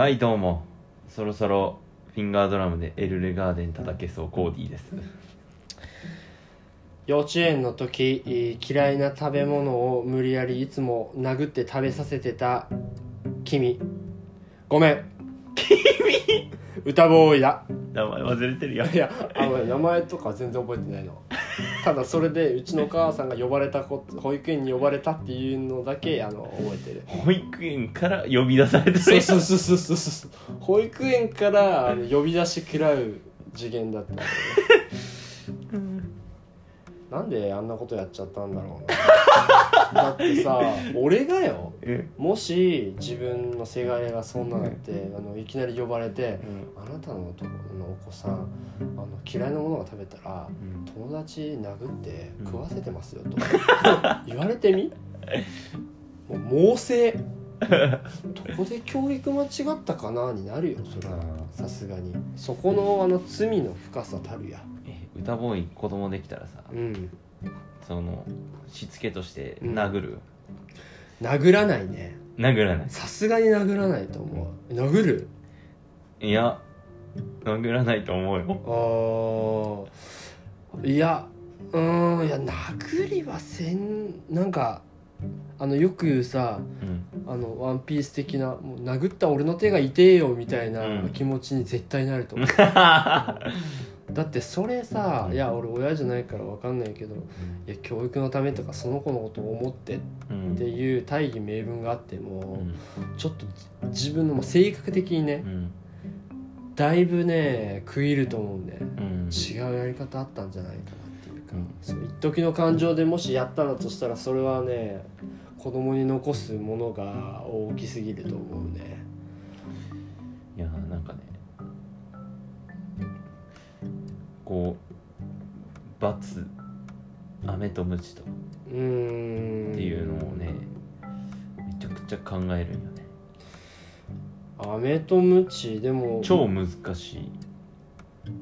はいどうも。そろそろフィンガードラムでエルレガーデン叩けそうコーディーです。幼稚園の時えー嫌いな食べ物を無理やりいつも殴って食べさせてた君。ごめん。君？歌ボーイだ。名前忘れてるよ。いやあのね名前とか全然覚えてないのただそれでうちのお母さんが呼ばれたこと保育園に呼ばれたっていうのだけあの覚えてる。保育園から呼び出されたそうそうそうそうそうそう。保育園からあの呼び出し食らう次元だったんだよね。なんであんなことやっちゃったんだろうなだってさ俺がよえ。もし自分のせがれがそんなのってあのいきなり呼ばれてうん「あなたのとこのお子さんあの嫌いなものが食べたらうん。友達殴ってうん。食わせてますよ」と。言われてみ？もう猛省。どこで教育間違ったかなになるよそれは。さすがに。そこのあの罪の深さたるや。え歌ボーイ子供できたらさ。うんそのしつけとして殴る、殴らないね。殴らない。さすがに殴らないと思う。殴る？いや殴らないと思うよ。あー。いやうーんいや殴りはせんなんかあのよく言うさうん。あのワンピース的なもう殴った俺の手が痛えよみたいなうん。気持ちに絶対なると思う、だってそれさいや俺親じゃないから分かんないけどいや教育のためとかその子のことを思ってうん。っていう大義名分があってうも、ん。ちょっと自分の性格的にねうん。だいぶね食い入ると思うんで、うん。違うやり方あったんじゃないかなっていうか、うん。そう一時の感情でもしやったのとしたらそれはね子供に残すものが大きすぎると思うねこう罰飴とムチとっていうのをねめちゃくちゃ考えるんよね。飴とムチでも。超難しい。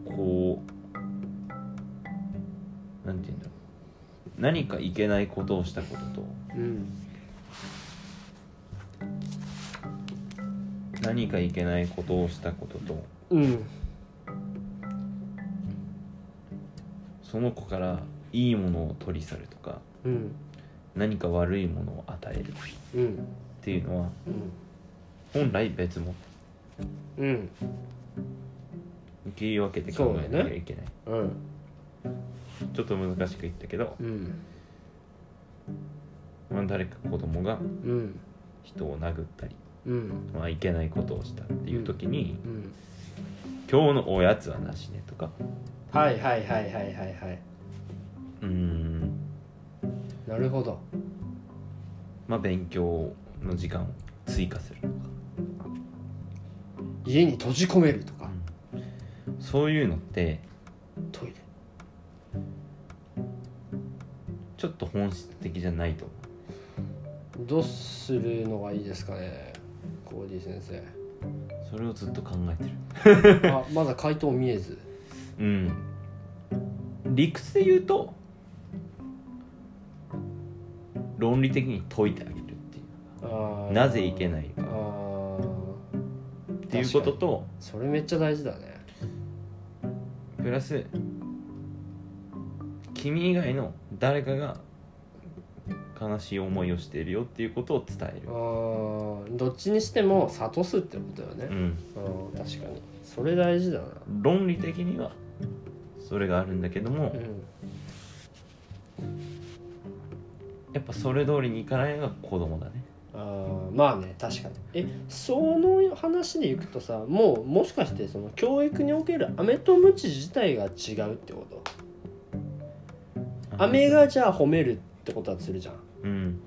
こうなんて言うんだろう。何かいけないことをしたことと。うん。何かいけないことをしたことと。うんその子からいいものを取り去るとかうん。何か悪いものを与えるっうんていうのはうん。本来別物うん切り分けて考えなきゃいけない、うん。ちょっと難しく言ったけど、うんまあ、誰か子供がうん人を殴ったり、うんまあ、いけないことをしたっていう時に、うん。今日のおやつはなしねとかはいはいはいはいはいはいうーん。なるほど。まあ勉強の時間を追加するとか、家に閉じ込めるとか。そういうのってトイレ。ちょっと本質的じゃないと思どうするのがいいですかねコーディ先生。うそれをずっと考えてる。あまだ回答見えずうん。理屈で言うと論理的に解いてあげるっていう。なぜいけないか。っていうこととそれめっちゃ大事だね。プラス君以外の誰かが悲しい思いをしているよっていうことを伝えあるー。どっちにしても諭すってことよね。うん。うん確かに。それ大事だな。論理的にはそれがあるんだけども、うんやっぱそれ通りにいかないのが子供だね。あーまあね確かに。えその話でいくとさもうもしかしてその教育における飴とムチ自体が違うってこと？飴がじゃあ褒めるってことだとするじゃん。うん。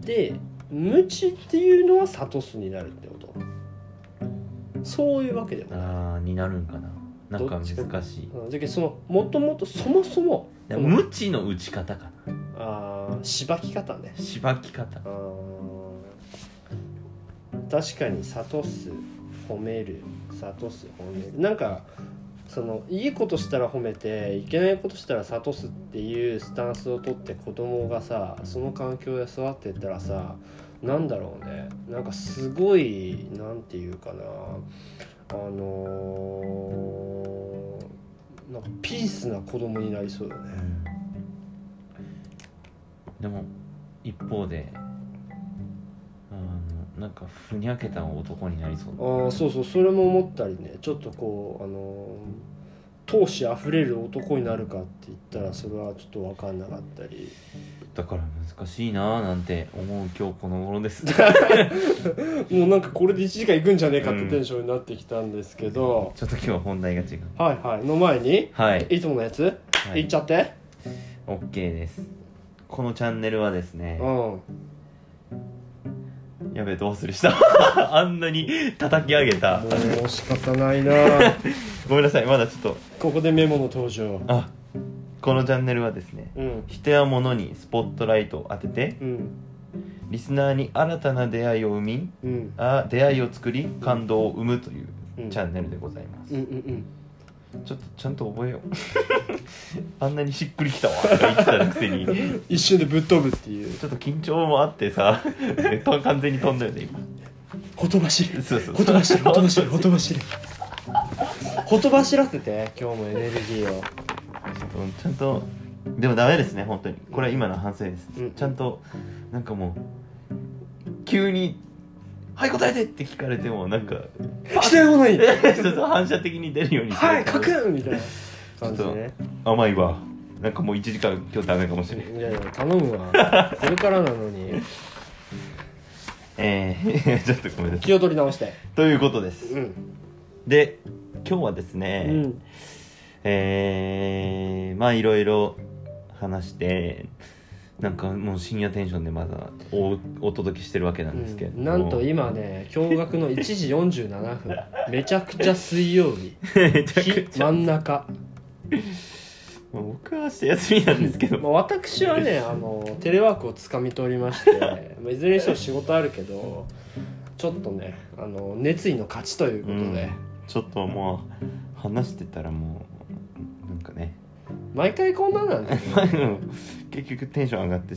でムチっていうのは諭すになるってこと？そういうわけでもない。ああになるんかななんか難しい。うん。じゃけそのもともとそもそも無知の打ち方かな。あーしばき方ね。しばき方。あー。確かに諭す褒める。諭す褒める。なんかそのいいことしたら褒めていけないことしたら諭すっていうスタンスを取って子供がさその環境で育ってったらさなんだろうね。なんかすごいなんていうかなあのーなんかピースな子供になりそうだね。でも一方であのなんかふにゃけた男になりそう。ああそうそうそれも思ったりね。ちょっとこうあのー闘志あふれる男になるかって言ったらそれはちょっと分かんなかったり。だから難しいなぁなんて思う今日この頃です。もうなんかこれで1時間いくんじゃねえかってテンションになってきたんですけど、ちょっと今日は本題が違う。はいはい。の前にはい。いつものやつ、はい。い、っちゃって。OK です。このチャンネルはですね。うん。やべえどうする？し たあんなに叩き上げた。もう仕方ないな ごめんなさいまだちょっと。ここでメモの登場。あこのチャンネルはですねうん。人や物にスポットライトを当ててうん。リスナーに新たな出会いを生みうん。あ出会いを作り感動を生むといううん。チャンネルでございます、うんうんちょっとちゃんと覚えよう。あんなにしっくりきたわ。とか言ってたくせに。う ん一瞬でぶっ飛ぶっていう。ちょっと緊張もあってさと 完全に飛んだよね今。ほとばしるそうそうほとばしるほとばしるほとばしるほとばしらせて今日もエネルギーを。ちゃんとでもダメですね本当に。これは今の反省です、うん。ちゃんとなんかもう急に「はい答えて!」って聞かれてもなんか来たようない。そうそう反射的に出るようにはい書くみたいな。感じでね。甘いわ。なんかもう1時間今日ダメかもしれないいやいや頼むわ。これからなのに。えー、ちょっとごめんなさい。気を取り直して。ということです。うんで今日はですね、うん。えー、まあいろいろ話してなんかもう深夜テンションでまだおお届けしてるわけなんですけれども、なんと今ね驚愕の1時47分。めちゃくちゃ水曜日 真ん中。まあ僕は明日休みなんですけど。まあ、私はねあのテレワークをつかみ取りまして、まあ、いずれにしても仕事あるけどちょっとねあの熱意の勝ちということで、うんちょっともう話してたらもうなんかね。毎回こんなんなんだ。よね結局テンション上がって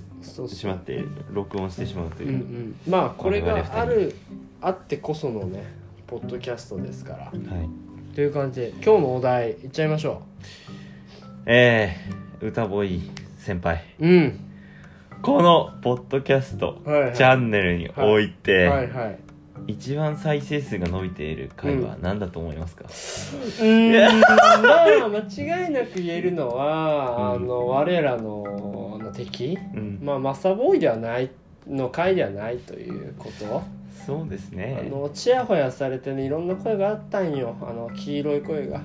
しまって録音してしまうとうんいう。う、んまあこれがあるあってこそのねポッドキャストですから。はい。という感じで今日のお題いっちゃいましょえー、歌ボーイ先輩。ううん。このポッドキャストはいはい。チャンネルにおいて、はいはい一番再生数が伸びている回は何だと思いますか、うーん。まあ間違いなく言えるのは、うん。あの我らのの敵。うん。まあマサボーイではないの回ではないということ、そうですあねのちやほやされてねいろんな声があったんよ。あの黄色い声が。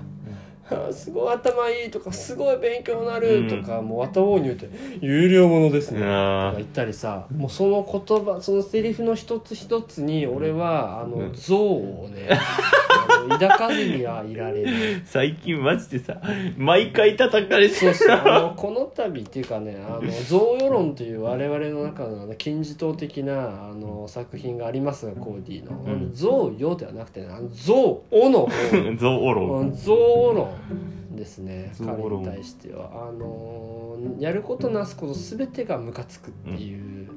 あすごい頭いいとかすごい勉強になるとか、もう綿棒に言うて有料ものですね。とかあ言ったりさもうその言葉そのセリフの一つ一つに俺はあのうん。像をね、あの抱かずにはいられる最近マジでさ毎回叩かれてそうそうあのこの度っていうかねあの象世論という我々の中の、ね、金字塔的なあの作品がありますがコーディの「うん。象よ」ではなくてねあの象おの方。ゾウオロうん象お論ですね象彼論に対しては。あのやることなすこと全てがムカつくっていう、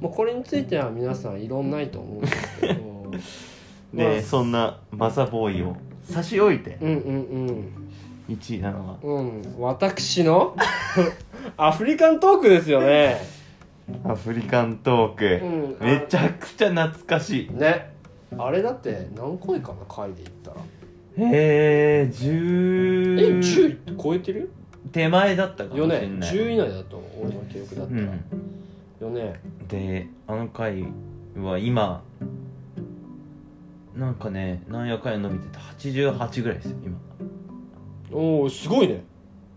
もうこれについては皆さん異論ないと思うんですけど。で、まあそんなマサボーイを差し置いて。うんうん1位なのは。うん。うん私の？アフリカントークですよね。アフリカントーク、うん。めちゃくちゃ懐かしい。ね。あれだって何回かな？回で言ったらへええ10 10超えてる？手前だったかもしれない、10以内だと思う俺の記憶だったら、うん。よね。であの回は今なんかねなんやかんや伸びてて88ぐらいですよ今。おおすごいね。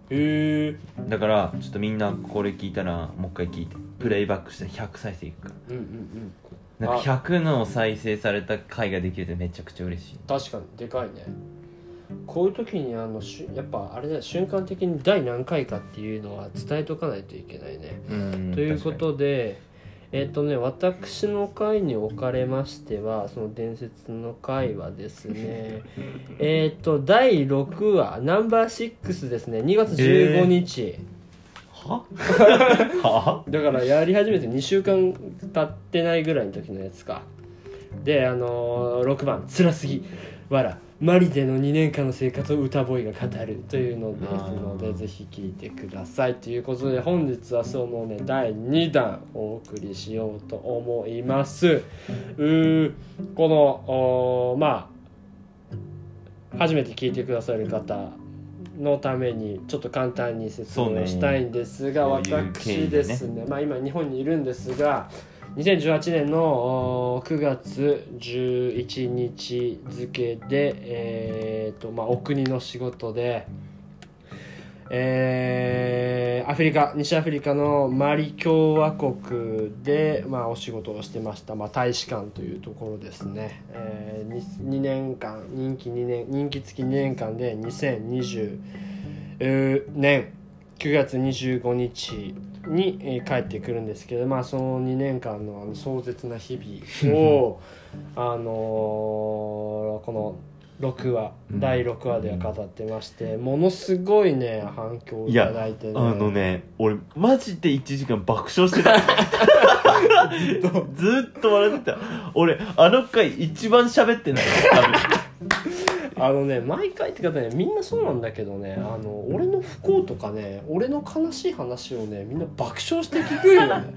へえだからちょっとみんなこれ聞いたらもう一回聞いて。プレイバックしたら100再生いくから。うんうんうんなんか100の再生された回ができるとめちゃくちゃ嬉しい。確かにでかいね。こういう時にあのしゅやっぱあれだよ瞬間的に第何回かっていうのは伝えとかないといけないね。うんということでえっ、とね私の回におかれましてはその伝説の回はですね えっと第6話ナンバー6ですね。2月15日、は？は？だからやり始めて2週間経ってないぐらいの時のやつか。であのー6番「辛すぎ。わらマリでの2年間の生活を歌ボーイが語る」というのですのでぜひ聴いてくださいということで本日はそのね第2弾お送りしようと思います。うーこのまあ初めて聞いてくださる方のためにちょっと簡単に説明をしたいんですが、ね。私ですね。まあ今日本にいるんですが2018年のお9月11日付で、えーとまあ、お国の仕事で、えーアフリカ西アフリカのマリ共和国で、まあ、お仕事をしてました、まあ、大使館というところですね、え 2, 年間任期2年任期付き2年間で2020年9月25日に、帰ってくるんですけど、まあ、その2年間のあの壮絶な日々をあのーこの6話、うん。第6話では語ってましてものすごいね反響をいただいてね。あのね俺マジで1時間爆笑してた。ずっと。笑ってた。俺あの回一番喋ってない。多 分あのね毎回って方ねみんなそうなんだけどねあの俺の不幸とかね俺の悲しい話をねみんな爆笑して聞くよね。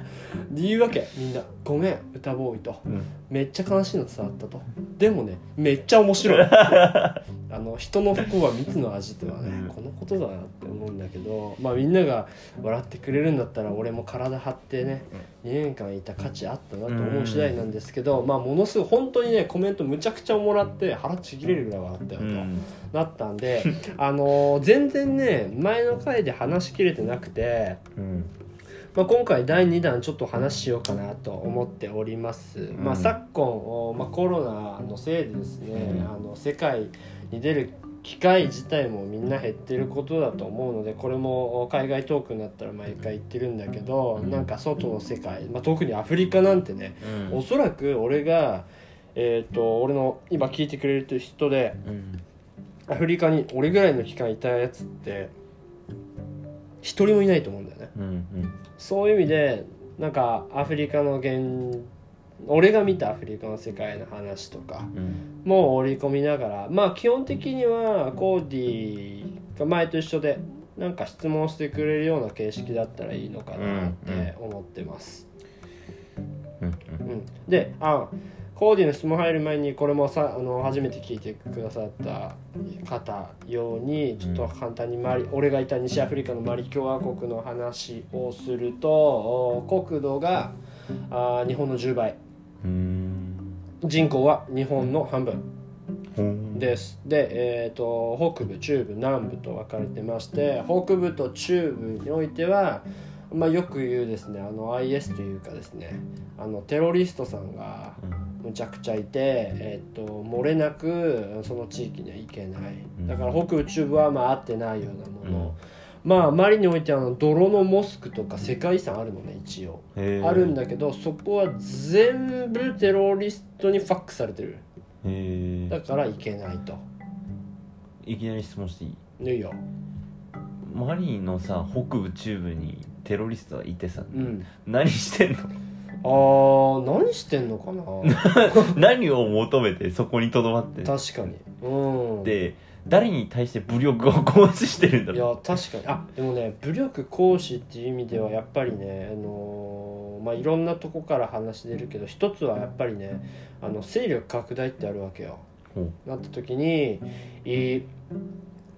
で言うわけみんな「ごめん歌ボーイ」と。うん「めっちゃ悲しいの伝わった」と。でもねめっちゃ面白い。あの人の不幸は蜜の味とはね、うん。このことだなって思うんだけどまあみんなが笑ってくれるんだったら俺も体張ってね2年間いた価値あったなと思う次第なんですけど、まあものすごい本当にねコメントむちゃくちゃもらって腹ちぎれるぐらい笑ったよと、うん。なったんであのー全然ね前の回で話しきれてなくて、うんまあ、今回第2弾ちょっと話しようかなと思っております、ん。まあ、昨今、おまあ、コロナのせいでですね、うん。あの世界に出る機会自体もみんな減ってることだと思うのでこれも海外トークになったら毎回言ってるんだけど、うん。なんか外の世界、まあ、特にアフリカなんてね、うん。おそらく俺がえー、と俺の今聞いてくれる人でうん。アフリカに俺ぐらいの期間いたやつって一人もいないと思うんだよね。うんうんそういう意味でなんかアフリカの現俺が見たアフリカの世界の話とかうん。も織り込みながらまあ基本的にはコーディが前と一緒でなんか質問してくれるような形式だったらいいのかなって思ってます、うん。うん、であコーディの質問入る前にこれもさあの初めて聞いてくださった方用にちょっと簡単にマリ、俺がいた西アフリカのマリ共和国の話をするとお国土があ日本の10倍。うん。人口は日本の半分です。で、えー、と北部中部南部と分かれてまして北部と中部においては、まあ、よく言うですねあの IS というかですねあのテロリストさんがむちゃくちゃいて、えー、と漏れなくその地域には行けない。だから北部中部はまあ合ってないようなもの、まあマリにおいてはあの泥のモスクとか世界遺産あるのね一応。あるんだけどそこは全部テロリストにファックされてる。だから行けないと。いきなり質問していい？いいよマリのさ北部中部にテロリストがいてさ。うん。何してんの？あー何してんのかな？何を求めてそこにとどまって確かに。うん。で誰に対して武力を行使してるんだいろや確かに。あでもね武力行使っていう意味ではやっぱりねあのーまあいろんなとこから話出るけど一つはやっぱりねあの勢力拡大ってあるわけよ。ほなった時にい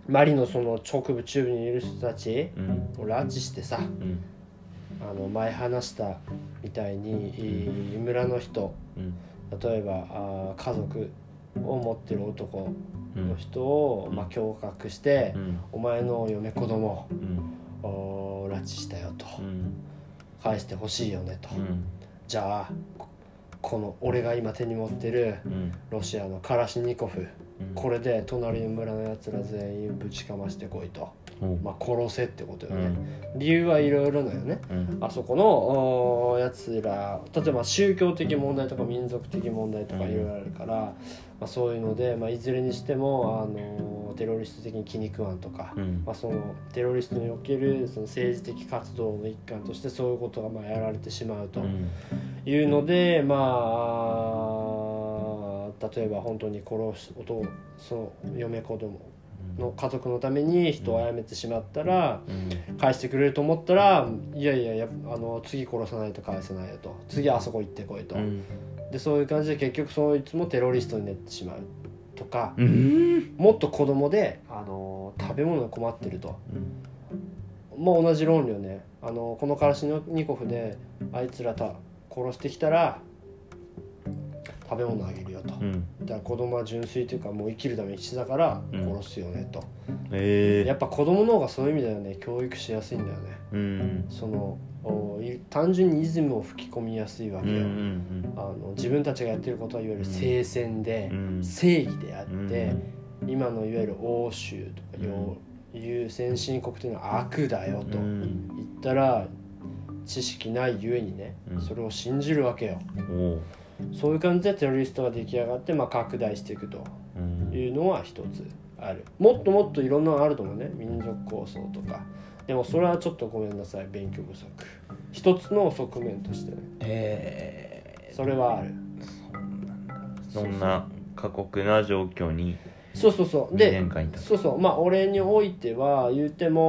マリのその北部中部にいる人たちを拉致してさうん。あの前話したみたいにい村の人うん。例えばあー家族を持ってる男うん。の人を、うん。まあ、驚愕して、うん。お前の嫁子供うん。を拉致したよと。うん。返してほしいよねと、うん。じゃあここの俺が今手に持ってるうん。ロシアのカラシニコフうんこれで隣の村のやつら全員ぶちかましてこいと、まあ、殺せってことよね、うん。理由はいろいろだよね。うん。あそこのおやつら例えば宗教的問題とか民族的問題とかいろいろあるから、まあ、そういうので、まあ、いずれにしても、あのテロリスト的に気に食わんとか、うん。まあ、そのテロリストにおけるその政治的活動の一環としてそういうことがまあやられてしまうとうん。いうので、まあ例えば本当に殺すお父その嫁子供の家族のために人を殺めてしまったらうん。返してくれると思ったらいやいややあの次殺さないと返せないよと。次あそこ行ってこいと、うん。でそういう感じで結局そいつもテロリストになってしまうとか、うん。もっと子供であの食べ物に困ってると。もう同じ論理をね。あのこのカラシニコフであいつらた殺してきたら食べ物あげるよと、うん。だから子供は純粋というかもう生きるために必死だからうん。殺すよねと、ええ。やっぱ子供の方がそういう意味ではね。教育しやすいんだよね。うん。その単純にイズムを吹き込みやすいわけよ、んあの自分たちがやってることはいわゆる聖戦で、うん。正義であって、うん。今のいわゆる欧州とかいう先進国というのは悪だよと、うん。言ったら知識ないゆえにね、うん。それを信じるわけよそういう感じでテロリストが出来上がって、まあ、拡大していくとうん。いうのは一つある。もっともっといろんなのあると思うね。民族構想とか。でもそれはちょっとごめんなさい。勉強不足。一つの側面としてね。えそれはある。そんな過酷な状況にそうそうそう。2でそうそう。まあ俺においては言っても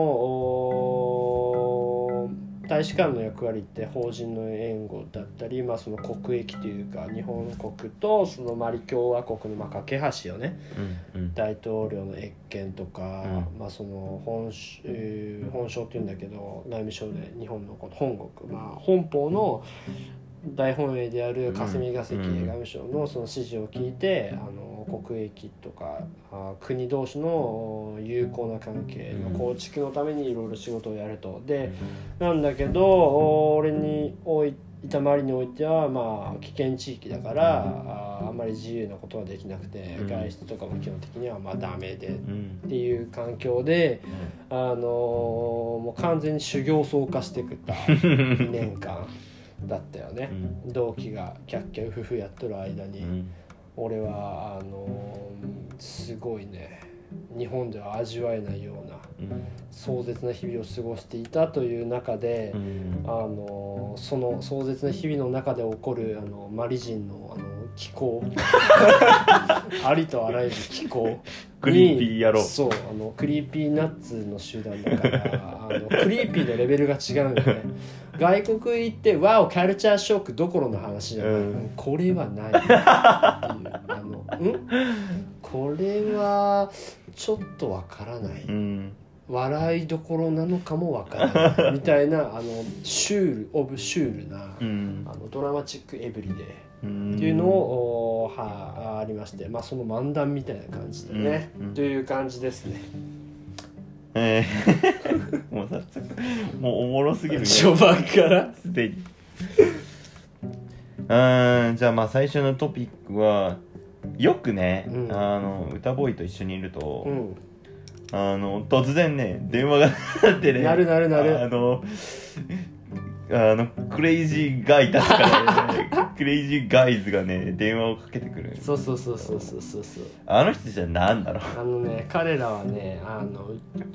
大使館の役割って法人の援護だったり、まあ、その国益というか日本国とそのマリ共和国のまあ架け橋をねうんうん。大統領の謁見とか、うん。まあ、その本本省っていうんだけど内務省で日本のこの本国、まあ、本邦の大本営である霞が関うん外務省のその指示を聞いて、あの国益とかあ国同士の友好な関係の構築のためにいろいろ仕事をやると。でなんだけどお俺においいたまりにおいてはまあ危険地域だからああんまり自由なことはできなくて、うん。外出とかも基本的にはまあダメでっうん。ていう環境で、あのーもう完全に修行僧化してくった 2年間だったよね。同期がキャッキャウフフやっとる間に、うん。俺はあのーすごいね。日本では味わえないようなうん。壮絶な日々を過ごしていたという中で、うん。あのその壮絶な日々の中で起こるあのマリ人のあの気候。ありとあらゆる気候。にcreepy 野郎。そうあの Creepy Nuts の集団だからあの creepy のレベルが違うんだよね。外国行って「ワオカルチャーショック」どころの話じゃない、うん。これはないっていう。あのん？これはちょっとわからない、うん。笑いどころなのかもわからない。みたいなあのシュール of シュールな、うん。あの dramatic everyday。うんっていうのを、おはありましてまあその漫談みたいな感じでね、という感じですね。えー。もう早速もうおもろすぎるね。序盤から。すでに。うーんじゃあまあ最初のトピックはよくね、うん。あの歌ボーイと一緒にいると、うん。あの突然ね電話が鳴ってね。なるなるなる。あのあのクレイジーガイたちからねクレイジーガイズがね電話をかけてくる。そうそうそうそうそうそうそう。あの人じゃ何だろあのね彼らはねあの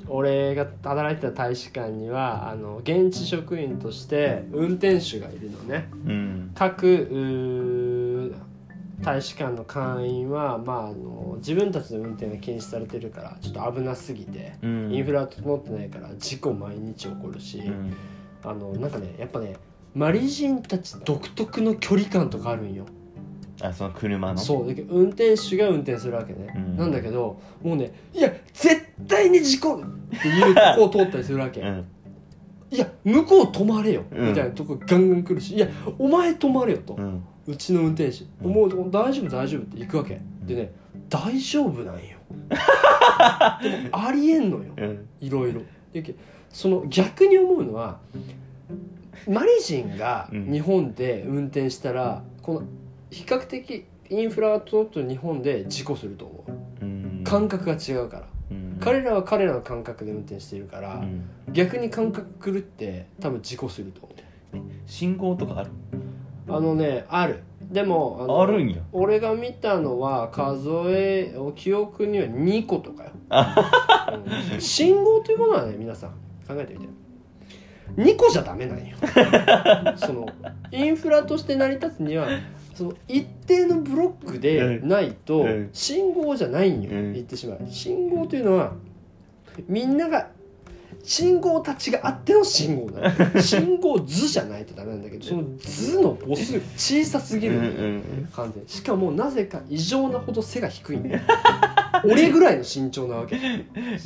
俺が働いてた大使館にはあの現地職員として運転手がいるのね。ううん。各大使館の会員は、まあ、あの自分たちの運転が禁止されてるからちょっと危なすぎて、うん。インフラ整ってないから事故毎日起こるし、うんあのなんかねやっぱねマリ人たち独特の距離感とかあるんよ。あその車の？そうだけど運転手が運転するわけね、うん。なんだけどもうねいや絶対に事故るっていうとこを 通ったりするわけ、うん。いや向こう止まれよ、うん。みたいなとこガンガン来るしいやお前止まれよと、うちの運転手、うん。もう大丈夫大丈夫って行くわけ。でね大丈夫なんよ。でもありえんのよ。うん。いろいろ。でけその逆に思うのはマリ人がうん。日本で運転したら、この比較的インフラが整ってる日本で事故すると思う。うん。感覚が違うから、うん。彼らは彼らの感覚で運転しているから、うん。逆に感覚狂って多分事故すると思う。信号とかある？あのねある。でもあるんや。俺が見たのは数え記憶には2個とかよ、うん。信号というものはね皆さん考えてみて。2個じゃダメなんよ。そのインフラとして成り立つにはその一定のブロックでないとうん。信号じゃないんよ、うん。言ってしまう。信号というのはみんなが信号たちがあっての信号なの。信号図じゃないとダメなんだけどその図の母数が小さすぎる、ん完全しかもなぜか異常なほど背が低いんだよ 俺ぐらいの身長なわけ、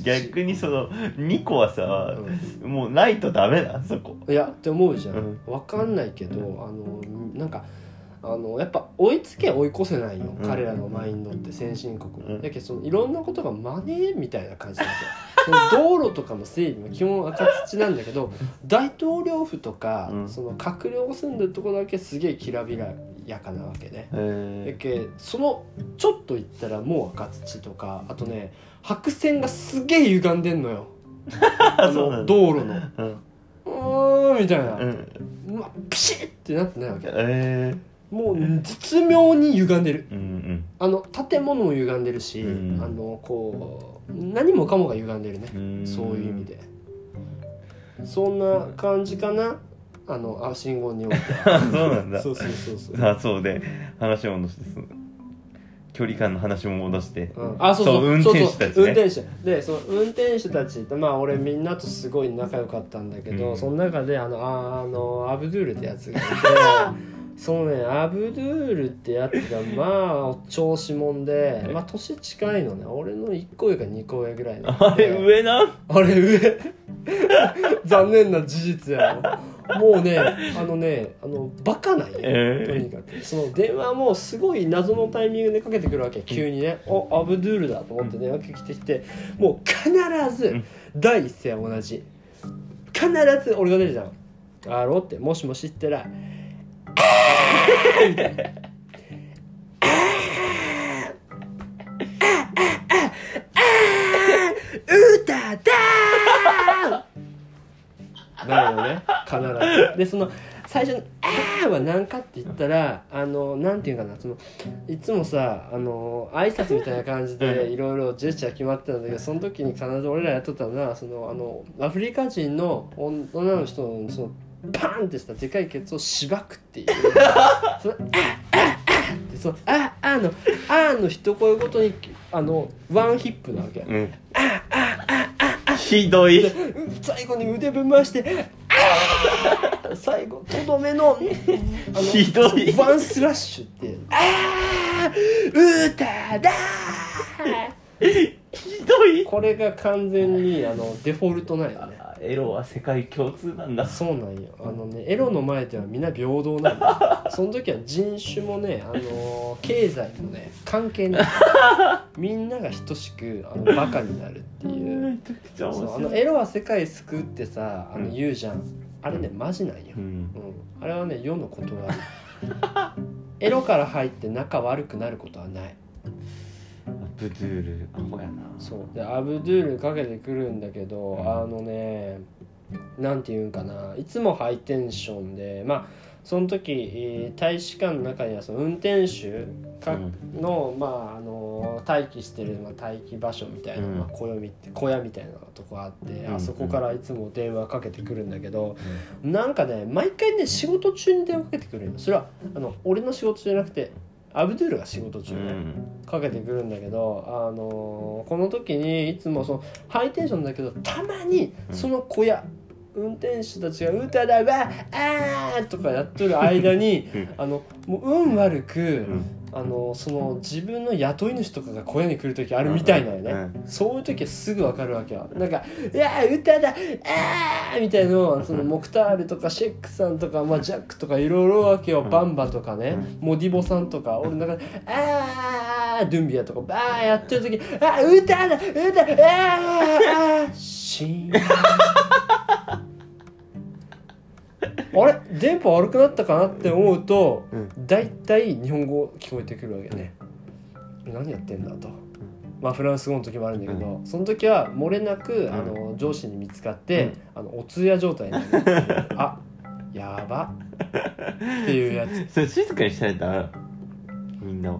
逆にその2個はさ、もうないとダメだそこ。いやって思うじゃん、うん。わかんないけどあのなんかあのやっぱ追いつけ追い越せないよ、うん。彼らのマインドって先進国、うん。だけどそのいろんなことがマネーみたいな感じなんですよ。その道路とかの整備も基本赤土なんだけど大統領府とか、うん。その閣僚が住んでるところだけすげえきらびやかなわけねだへけそのちょっと行ったらもう赤土とかあとね白線がすげえ歪んでんのよ。あの道路の。うん。うーんみたいな、うん。うわピシッってなってないわけ。えもう絶妙に歪んでる。ー、うん。あの建物も歪んでるし、うん。あのこう何もかもが歪んでるね、うん。そういう意味で。そんな感じかなあのあ信号において。あ そうなんだ。そうそうそうそう、あそうで話を戻して距離感の話も戻して。うん、あそうそう。そう運転手たちね。運転手。でその運転手たちってまあ俺みんなとすごい仲良かったんだけど、うん。その中であのああのアブドゥールってやつがいて そのねアブドゥールってやつがまあお調子者でまあ年近いのね。俺の1個上か2個上ぐらいのあれ上なあれ上。残念な事実やろもうねあのねあのバカなんよ、えー。とにかく。その電話もすごい謎のタイミングでかけてくるわけ。急にね「おアブドゥールだ」と思って電話かけてきてもう必ずうん。第一声は同じ。必ず俺が出るじゃん「あろ?」って「もしもし」って言ったら「あーみたいな「必ず。でその最初に「あー」は何かって言ったらあのなんていうかなそのいつもさあの挨拶みたいな感じでうん。いろいろジェスチャー決まってたんだけどその時に必ず俺らやっとったのはそのあのアフリカ人の女の人のそのパンってしたでかいケツをしばくっていう。その「あー！あー！あー」ってその「あー！あー」の「あー」の一声ごとにあのワンヒップなわけ。うん。ひどい。で最後に腕ぶん回して最後とどめの ひどい。ワンスラッシュって「あー歌だひどい。これが完全にあのデフォルトなんよね。あエロは世界共通なんだ。そうなんよ。あのねエロの前ではみんな平等なんだ。その時は人種もねあの経済もね関係ない。みんなが等しくあのバカになるっていう。そうあのエロは世界救うってさあの言うじゃん、あれねマジなんよ、うん。うん、あれはね世のことわり。エロから入って仲悪くなることはない。アブドゥールアホやな。そう。でアブドゥールかけてくるんだけど、うん。あのねなんていうんかな。いつもハイテンションでまあその時、えー大使館の中にはその運転手かの,、まあ、あの待機してる、まあ、待機場所みたいな、うん。まあ、小み小屋みたいなとこあって、うん。あそこからいつも電話かけてくるんだけど、なんかね毎回ね仕事中に電話かけてくるの。それはあの俺の仕事じゃなくてアブドゥールが仕事中ね、うん。かけてくるんだけど、あのーこの時にいつもそのハイテンションだけどたまにその小屋、運転手たちが「歌だわあー!」とかやっとる間にうん。あのもう運悪く、うん。あのその自分の雇い主とかが小屋に来る時あるみたいなよね、うん。そういう時はすぐ分かるわけよ。なんか「いやー歌だあー!」みたいなのをそのモクタールとかシェックさんとか、まあ、ジャックとかいろいろわけよ、うん。バンバとかね、モディボさんとか。俺なんか「あー!」ドゥンビアとかバーやってる時「あ歌だ歌あーあーシーン」電波悪くなったかなって思うとうん。大体日本語聞こえてくるわけね。何やってんだと。まあフランス語の時もあるんだけど、その時は漏れなくあの上司に見つかって、あのお通夜状態になる。あやば。っていうやつ。それ静かにしたいらみんなは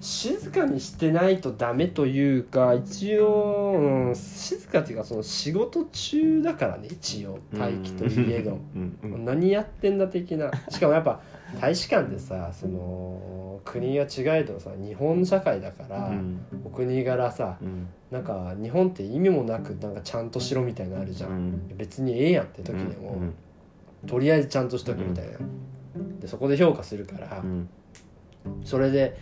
静かにしてないとダメというか一応、うん、静かっていうかその仕事中だからね一応待機といえど、うんうん何やってんだ的な。しかもやっぱ大使館でさその国が違えどさ日本社会だから、うん。お国柄さうん。なんか日本って意味もなくなんかちゃんとしろみたいなのあるじゃん、うん。別にええやんって時でも、うんとりあえずちゃんとしとけみたいな、でそこで評価するから、うん。それで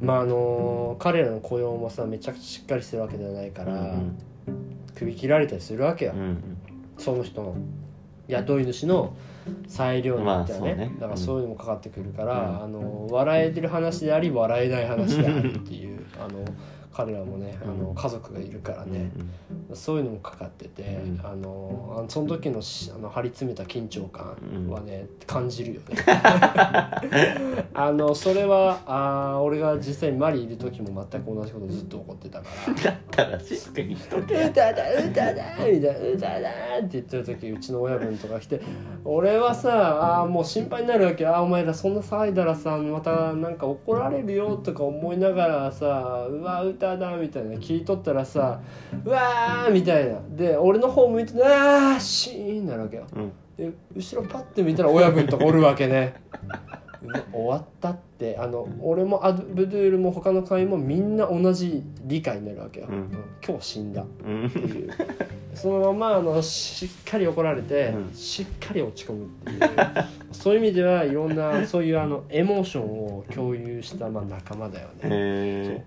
まああの彼らの雇用もさめちゃくちゃしっかりしてるわけではないから、うん首切られたりするわけよ、うんその人の雇い主の裁量によってはね,、まあね。だからそういうのもかかってくるから、うん。あの笑えてる話であり笑えない話であるっていうあの彼らもねあのうん家族がいるからね、うんそういうのもかかってて、うん。あのその時のしあの張り詰めた緊張感はね、感じるよね。あのそれはあー俺が実際にマリいる時も全く同じことずっと怒ってたから。だったら静かにしと「け歌だ歌だ」みたいな「歌だ」って言ってる時うちの親分とか来て俺はさあーもう心配になるわけあーお前らそんな騒いだらさまたなんか怒られるよとか思いながらさ「うわ歌だ」みたいな聞いとったらさ「うわー」みたいな。で俺の方向いて「あーシーン」なるわけよ。うん。で後ろパッて見たら親分とかおるわけね。終わったって。あの俺もアブドゥールも他の会員もみんな同じ理解になるわけよ、うん。うん。今日死んだうんっていう。そのままあのしっかり怒られて、うん。しっかり落ち込むっていう。そういう意味ではいろんなそういうあのエモーションを共有した、まあ、仲間だよね、へ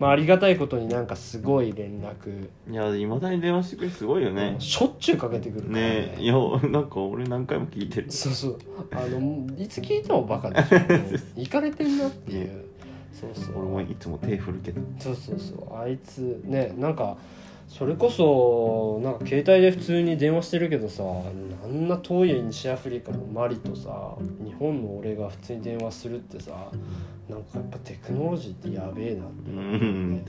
まあ、ありがたいことになんかすごい連絡、えいやいまだに電話してくれすごいよね。しょっちゅうかけてくるからね。えいやなんか俺何回も聞いてる。そうそう。あのいつ聞いてもバカでしょ。行かれてんなっていう、ねそうそう。俺もいつも手振るけど。そうそうそう。あいつねなんかそれこそなんか携帯で普通に電話してるけどさあんな遠い西アフリカのマリとさ日本の俺が普通に電話するってさなんかやっぱテクノロジーってやべえなって。ね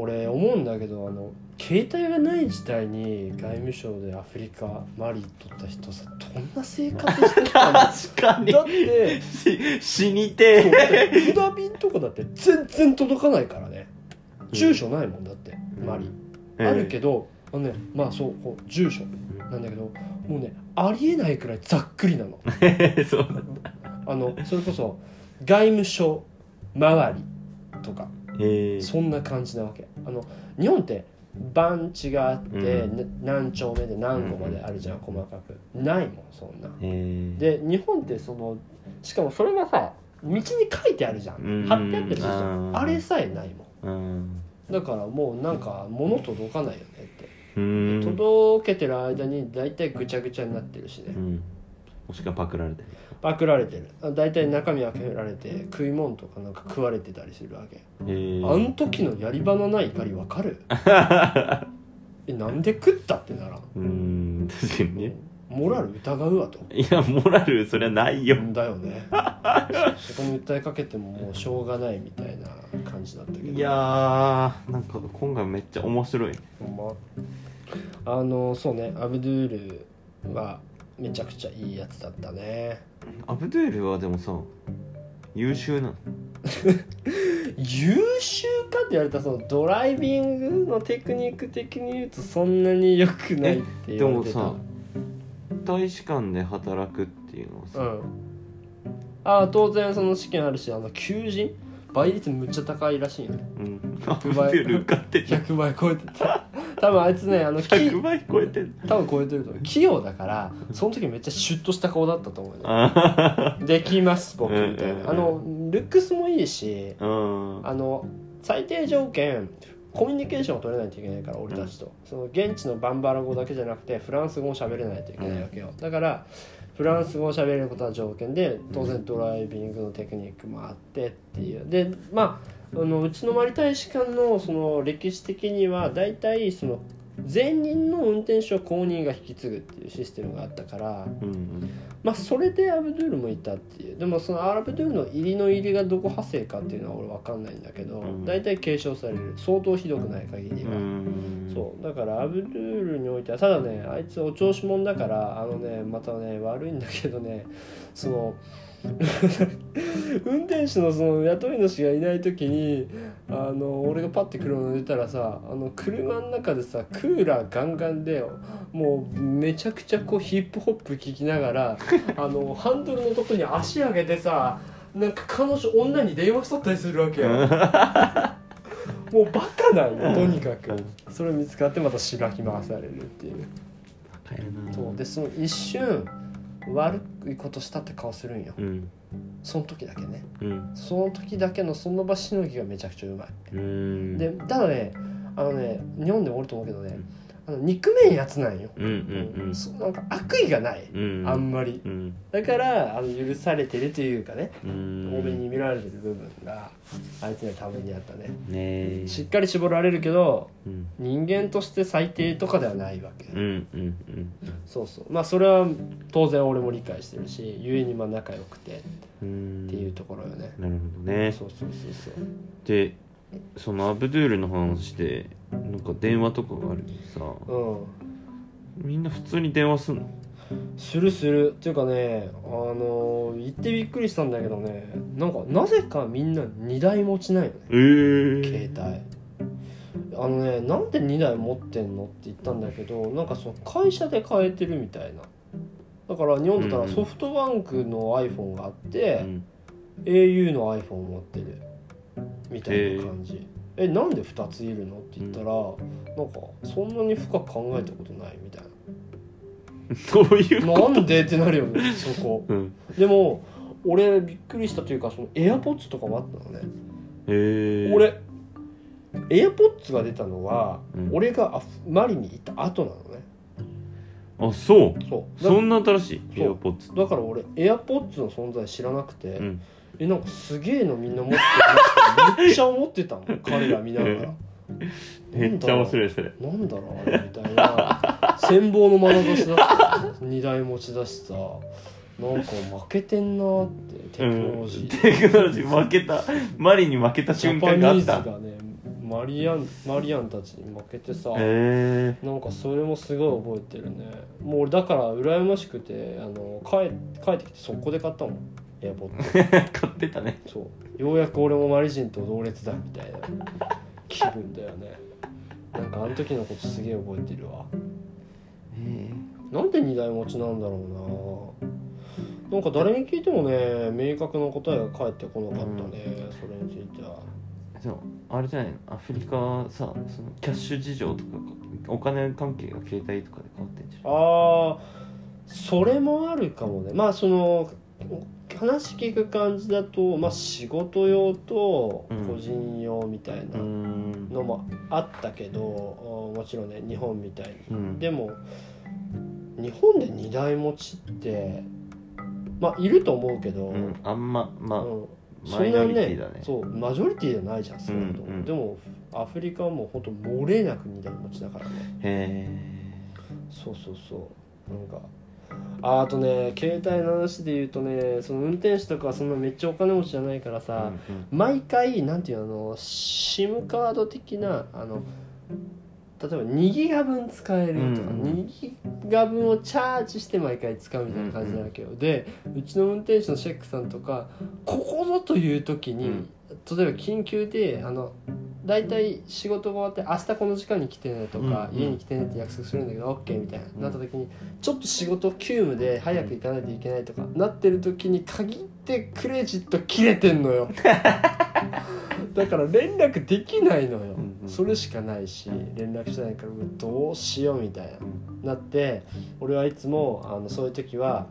俺思うんだけどあの携帯がない時代に外務省でアフリカマリ取った人さどんな生活してたの？に 確かに。だってし死にてだって船便とかだって全然届かないからね。住所ないもんだってマリ、あるけどあのねまあそうこう住所なんだけどもうねありえないくらいざっくりなの。ど そうあのそれこそ外務省周りとかへえ。そんな感じなわけ。あの日本って番地があって、うん。ね何丁目で何個まであるじゃん、細かく。ないもんそんな。へえ。で日本ってそのしかもそれがさ道に書いてあるじゃん、うん。貼ってあったりするじゃん。あー。あれさえないもん。うんだからもうなんか物届かないよねって、うん。届けてる間に大体ぐちゃぐちゃになってるしね、うん。もしくはパクられて。るパクられてる。あ大体中身開けられて食い物とかなんか食われてたりするわけ、あん時のやり場のない怒りわかる？えなんで食ったってならん？うん確かにね。モラル疑うわと。いやモラルそりゃないよ。だよね。そこに訴えかけてももうしょうがないみたいな。感じだったけど。いやーなんか今回めっちゃ面白いほんま。あのそうねアブドゥールはめちゃくちゃいいやつだったね。アブドゥールはでもさ優秀なの。優秀かって言われたらそのドライビングのテクニック的に言うとそんなに良くないってで言われてた。もさ大使館で働くっていうのはさ、うん。ああ当然その試験あるしあの求人倍率むっちゃ高いらしいよね。うん、アブドゥール受かってて100倍超えてた多分あいつねあのき100倍超えてん多分超えてると思う。器用だからその時めっちゃシュッとした顔だったと思うよね。あできます僕うんみたいうんうんなあのルックスもいいしあの最低条件コミュニケーションを取れないといけないから俺たちと、その現地のバンバラ語だけじゃなくてフランス語も喋れないといけないわけよ、だからフランス語を喋ることは条件で当然ドライビングのテクニックもあってっていう。でまああのうちのマリ大使館のその歴史的には大体その前任の運転手を後任が引き継ぐっていうシステムがあったからうんうん。まあそれでアブドゥールもいたっていう。でもそのアブドゥールの入りの入りがどこ派生かっていうのは俺分かんないんだけどうん。大体継承される。相当ひどくない限りうは。ん。そう。だからアブドゥールにおいてはただねあいつお調子者だからあのねまたね悪いんだけどねその運転手のその雇い主がいない時にあの俺がパッて車乗れたらさあの車の中でさクーラーガンガンでもうめちゃくちゃこうヒップホップ聴きながらあのハンドルのとこに足上げてさなんか彼女女に電話しとったりするわけよ。もうバカなんよとにかく。それ見つかってまたしばき回されるっていう。そう。でその一瞬悪いことしたって顔するんよ。うん。その時だけね。うん。その時だけのその場しのぎがめちゃくちゃうまいうん。でただねあのね日本でもおると思うけどねあの憎めんやつなんよ、うんうんうん。そうなんか悪意がない、うん。あんまり。うん。だからあの許されてるというかね。うん。多めに見られてる部分があいつには多分にあったね。ねえ。しっかり絞られるけどうん。人間として最低とかではないわけ、うんうんうんそうそう。まあそれは当然俺も理解してるし故にまあ仲良くてうんっていうところよね、なるほどね。そうそうそうそう。でそのアブドゥールの話でなんか電話とかがあるけどさ。うん。みんな普通に電話すんの？するする。っていうかねあの行ってびっくりしたんだけどね。なんかなぜかみんな2台持ちなんよね。えー、携帯。あのねなんで2台持ってんのって言ったんだけどなんかその会社で変えてるみたいな。だから日本だったらソフトバンクの iPhone があって、うん。au の iPhone を持ってるみたいな感じ、えなんで2ついるの？って言ったら、なんかそんなに深く考えたことないみたい どういうななんで？ってなるよねそこ。うん。でも俺びっくりしたというかその AirPods とかもあったのね、えー、俺 AirPods が出たのは、うん。俺がマリに行った後なのね。あそう。そう。だそんな新しい？そう。エアポッツ。だから俺 AirPods の存在知らなくて、うんえなんかすげえのみんな持ってるめっちゃ思ってたの 彼ら見ながら。めっちゃ面白いそれ。なんだろうあれみたいな。羨望の眼差しだった。荷台持ち出しさ。なんか負けてんなってテクノロジー、うんテクノロジー負けたマリに負けた瞬間があった。がねマリアンマリアンたちに負けてさ、へえなんかそれもすごい覚えてるね。もう俺だから羨ましくてあの帰帰ってきて速攻で買ったもんエアポッド買ってたね。そう。ようやく俺もマリ人と同列だみたいな気分だよね。なんかあの時のことすげえ覚えてるわ。へなんで二台持ちなんだろうな。なんか誰に聞いてもね明確な答えが返ってこなかったね、それについては。えそうあれじゃないの？アフリカさそのキャッシュ事情とかお金関係が携帯とかで変わってんじゃん。ああそれもあるかもね。まあその話聞く感じだと、まあ、仕事用とうん。個人用みたいなん。のもあったけど、もちろんね日本みたいに。うん。でも日本で2台持ちってまあいると思うけど、うん。あんままあ、うん。マイノリティだね。そうマジョリティじゃないじゃん少なくとも、うんうんでもアフリカはもう本当漏れなく2台持ちだからね。へそうそうそう。なんかああとね携帯の話で言うとねその運転手とかはそんなめっちゃお金持ちじゃないからえさ、毎回なんていうの SIM カード的なあの例えば2ギガ分使えるとか、うんうん2ギガ分をチャージして毎回使うみたいな感じなわけよ、でうちの運転手のシェックさんとかここぞという時に、うん例えば緊急であの大体仕事が終わって明日この時間に来てねとか、家に来てねって約束するんだけど OK みたいな、なった時にちょっと仕事急務で早く行かないといけないとか、なってる時に限ってクレジット切れてんのよ。だから連絡できないのよ、それしかないし連絡してないからどうしようみたいな。うん。なって俺はいつもあのそういう時は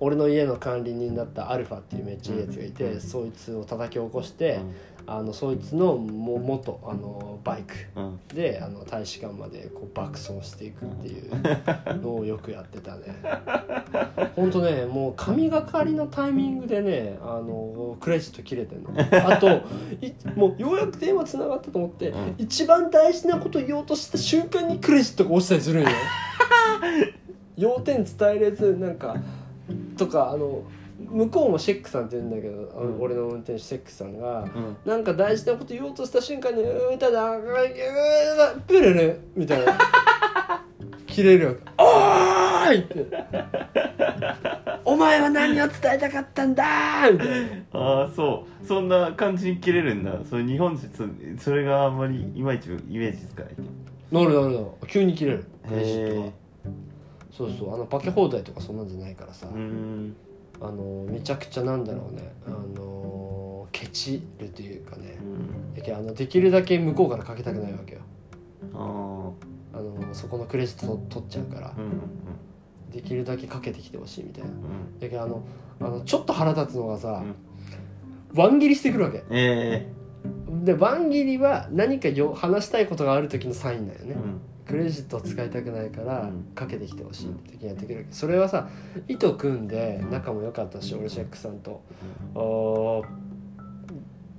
俺の家の管理人だったアルファっていうめっちゃいいやつがいて、うん。そいつを叩き起こして、あのそいつのも元あのバイクであの大使館までこう爆走していくっていう のをよくやってたね。ほんとねもう神がかりのタイミングでねあのクレジット切れてんの。あといもうようやく電話つながったと思って、うん。一番大事なこと言おうとした瞬間にクレジットが落ちたりするんよ。要点伝えれずなんかとかあの向こうもシェックさんって言うんだけど、うん。俺の運転手シェックさんがうん。なんか大事なこと言おうとした瞬間に「うーただうープルル」みたいな。切れるわけ「おーい!」って「お前は何を伝えたかったんだ!」みたいな。ああそう。そんな感じに切れるんだ。それ日本人そそれがあんまりいまいちイメージつかないなるなるなる。急に切れる。クレジットがへそうそうあの化け放題とかそんなんじゃないからさ、えうん。あのめちゃくちゃなんだろうね。あのケチるというかね。うん。だあのできるだけ向こうからかけたくないわけよ。あのそこのクレジットと取っちゃうから。できるだけかけてきてほしいみたいな。うん。だけどあのあのちょっと腹立つのがさ、ワン切りしてくるわけ。えでワン切りは何かよ話したいことがある時のサインだよね、えうんクレジットを使いたくないからうん。かけてきてほしいって時にやってくる。それはさ糸組んで仲も良かったし俺シェックさんと。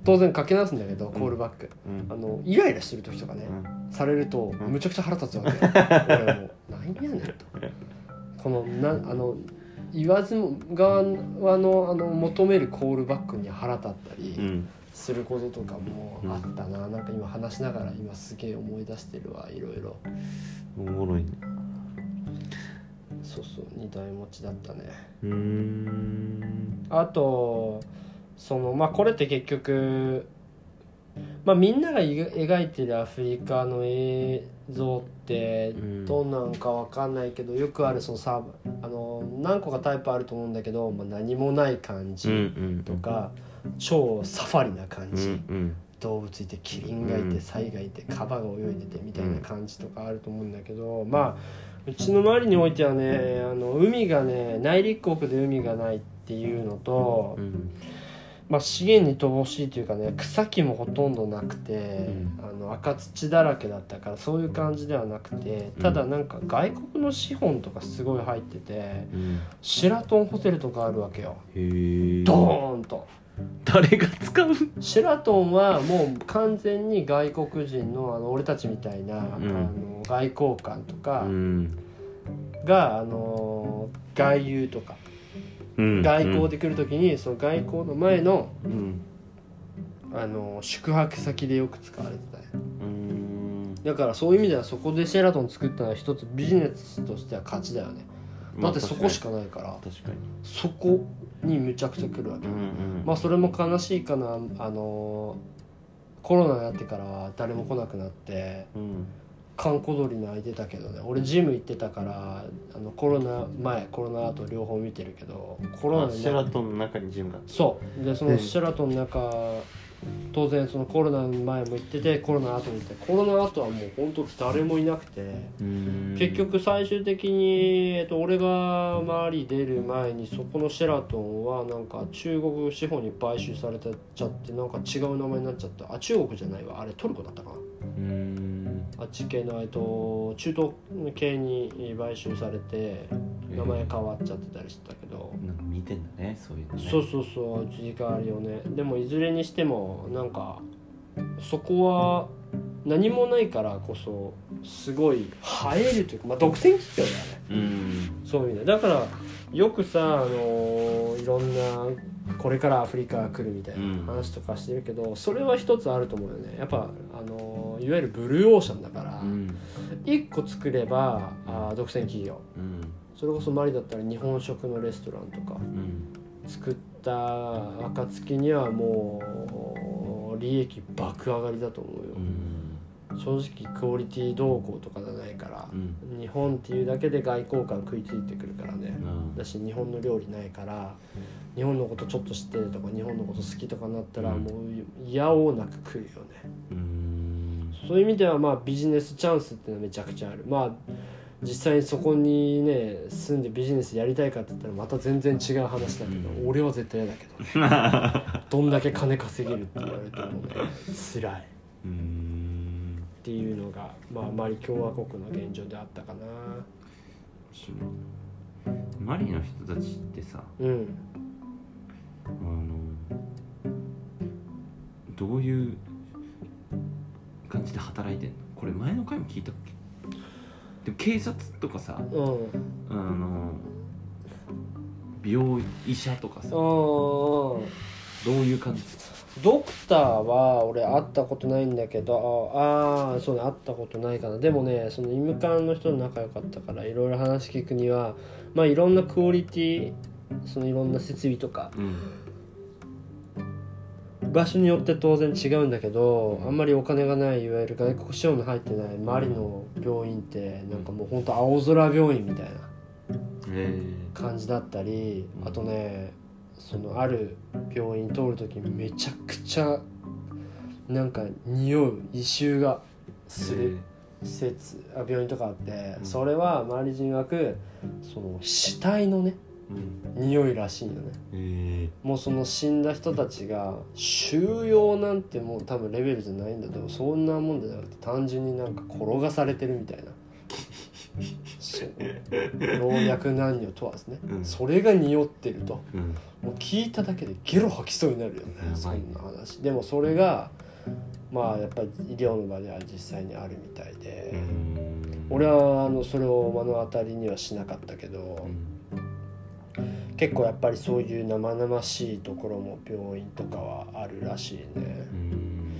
当然かけ直すんだけどコールバック、うん。あのイライラしてる時とかね、うん。されるとうん。むちゃくちゃ腹立つわけ。俺も何やねんと。このなあの言わずも側のあの求めるコールバックに腹立ったりうんすることとかもあったな、なんか今話しながら今すげえ思い出してるわいろいろ。おもろいね。そうそう二台持ちだったね。うーん。あとそのまあこれって結局まあみんなが描いてるアフリカの映像ってうん。どんなんかわかんないけどよくあるそのさあの何個かタイプあると思うんだけど、まあ、何もない感うんうじんとか、超サファリな感うんじ、うん。動物いてキリンがいてうんサイがいてカバが泳いでてみたいな感じとかあると思うんだけどまあうちの周りにおいてはねあの海がね内陸国で海がないっていうのと、うんまあ、資源に乏しいというかね草木もほとんどなくて、あの赤土だらけだったからそういう感じではなくてただなんか外国の資本とかすごい入っててうん。シェラトンホテルとかあるわけよ。ドーンと誰が使う？シェラトンはもう完全に外国人のあの俺たちみたいな、ん。あの外交官とかうん。が、あの外遊とかうん。外交で来る時にその外交の前の、うん。あの宿泊先でよく使われてたよ。うん。だからそういう意味ではそこでシェラトン作ったのは一つビジネスとしては勝ちだよね。だってそこしかないから。確かに。そこにむちゃくちゃ来るわけ、うんうんまあそれも悲しいかな。あのコロナになってからは誰も来なくなってうん。観光鳥の空いてたけどね。俺ジム行ってたからあのコロナ前コロナ後両方見てるけどコロナシェラトンの中にジムがそう。でそのシェラトンの中当然そのコロナ前も行っててコロナ後も行ってコロナ後はもう本当誰もいなくてうん。結局最終的に、えっと、俺が周り出る前にそこのシェラトンはなんか中国資本に買収されてちゃってなんか違う名前になっちゃった。あ中国じゃないわ。あれトルコだったかな。うん。あっち系の、えっと、中東系に買収されて名前変わっちゃってたりしてたけど、なんか見てんだねそういうのね。そうそうそう移り変わりをね。でもいずれにしてもなんかそこは何もないからこそすごい映えるというか、まあ、独占企業だよね。うん。そういう意味で。だからよくさ、あのいろんなこれからアフリカが来るみたいうん。な話とかしてるけど、それは一つあると思うよね。やっぱ、あのいわゆるブルーオーシャンだから、うん。一個作ればあ独占企業。うんそれこそマリだったら日本食のレストランとかうん。作った暁にはもう利益爆上がりだと思うよ。う、ん。正直クオリティ動向とかじゃないからう、ん。日本っていうだけで外交官食いついてくるからね、うん。だし日本の料理ないから日本のことちょっと知ってるとか日本のこと好きとかなったらうん。もう嫌おうなく来るよね、うん。そういう意味ではまあビジネスチャンスってのはめちゃくちゃある。まあ実際にそこにね住んでビジネスやりたいかって言ったらまた全然違う話だけど、うん。俺は絶対嫌だけどね どんだけ金稼げるって言われてもね辛い。っていうのがまあマリ共和国の現状であったかな。マリの人たちってさうん。あのどういう感じで働いてんの？これ前の回も聞いたっけ？でも警察とかさうん。あの病医者とかさどうん。ういう感じドクターは俺会ったことないんだけどああーそうね会ったことないかな。でもねその医務官の人と仲良かったからいろいろ話聞くにはまあいろんなクオリティそのいろんな設備とかうん場所によって当然違うんだけどあんまりお金がないいわゆる外国資本の入ってない周りの病院ってなんかもうほんと青空病院みたいなえ。感じだったりあとねそのある病院通る時にめちゃくちゃなんか匂う異臭がする施設あ病院とかあってうん。それは周り人曰くその死体のねうん匂いらしいよね。え。もうその死んだ人たちが収容なんてもう多分レベルじゃないんだけどそんなもんじゃなくて単純になんか転がされてるみたいな。老若男女問わずね、うん。それが匂ってると。うん。もう聞いただけでゲロ吐きそうになるよね。そんな話。でもそれがまあやっぱり医療の場では実際にあるみたいで、うん。俺はあのそれを目の当たりにはしなかったけど、結構やっぱりそういう生々しいところも病院とかはあるらしいね。うん。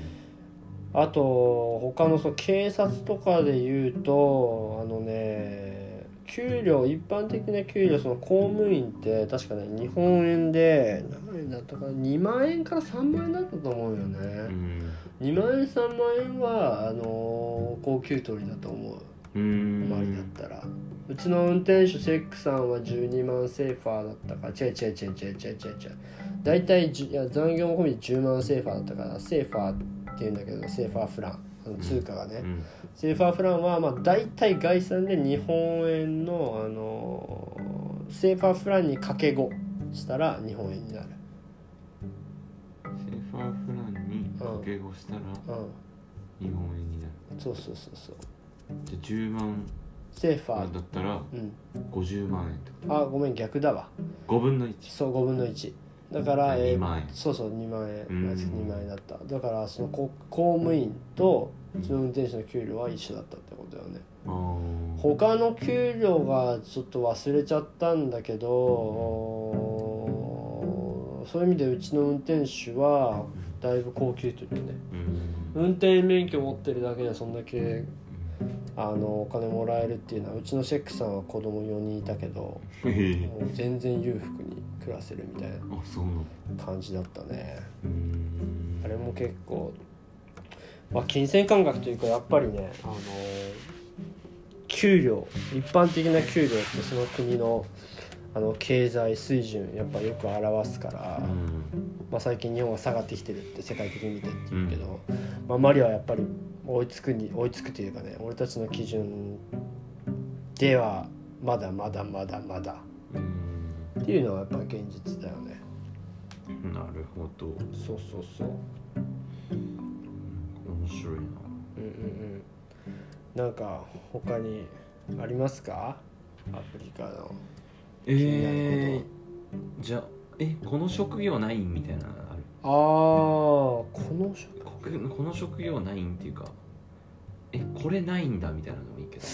あと他のその警察とかで言うとあのね給料一般的な給料その公務員って確かね日本円で何円だったかな2万円から3万円だったと思うよね、うん。2万円3万円はあの高級取りだと思う。うん。周りだったらうちの運転手セックさんは12万セーファーだったから違う違う違う違う違う違う。違う大体いや残業も込みで10万セーファーだったからセーファーっていうんだけどセーファーフラン。あの通貨がね、うん。セーファーフランはまあ大体概算で日本円のあのセーファーフランに掛け5したら日本円になる。セーファーフランに掛け5したらうん。日本円になる。そうそうそうそう。じゃあ10万セーファー。だったらうん。50万円ってこあごめん逆だわ。と5分の1そう5分の1だから、えー2万円。そうそう2万円。うん。毎月2万円だった。だからそのこ公務員とうちの運転手の給料は一緒だったってことだよね。あー。他の給料がちょっと忘れちゃったんだけどそういう意味でうちの運転手はだいぶ高級というね。うん。運転免許持ってるだけでそんだけあのお金もらえるっていうのはうちのシェックさんは子供4人いたけど全然裕福に暮らせるみたいな感じだったね。うん。あれも結構、まあ、金銭感覚というかやっぱりねあの給料一般的な給料ってその国のあの経済水準やっぱよく表すから、うん。まあ、最近日本は下がってきてるって世界的に見てって言うけど、まあ、マリはやっぱり追いつくに追いつくというかね俺たちの基準ではまだまだまだまだ。うん。っていうのはやっぱ現実だよね。なるほど。そうそうそう。面白いな。うんうんうん。なんか他にありますか？アフリカのえー、じゃあえこの職業ないんみたいなのある？ああこの職ここの職業ないんっていうか。えこれないんだみたいなのもいいけど。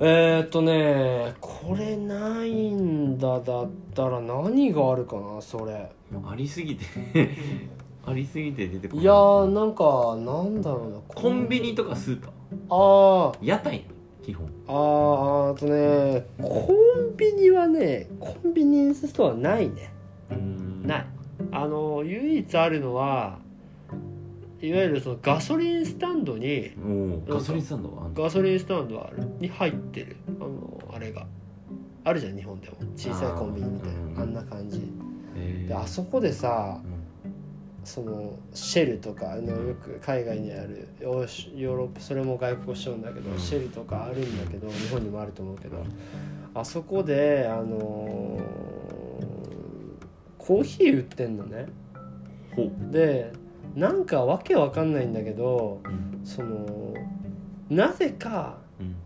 えー、っとねこれないんだだったら何があるかなそれ。ありすぎて。ありすぎて出てこない。いやーなんかなんだろうな。コンビニとかスーパー？あー。屋台？基本。あーあとねコンビニはねコンビニエンスストアないね。うん。ない。あの唯一あるのはいわゆるそのガソリンスタンドにガソリンスタンドはガソリンスタンドある。に入ってる。あのあれが。あるじゃん日本でも。小さいコンビニみたいな。あんな感じ。えー。であそこでさうんそのシェルとかあのよく海外にあるヨーロッパそれも外国資本だけど、うん。シェルとかあるんだけど日本にもあると思うけどあそこであのーコーヒー売ってんのね。でなんかわけわかんないんだけどうん。そのなぜかうん。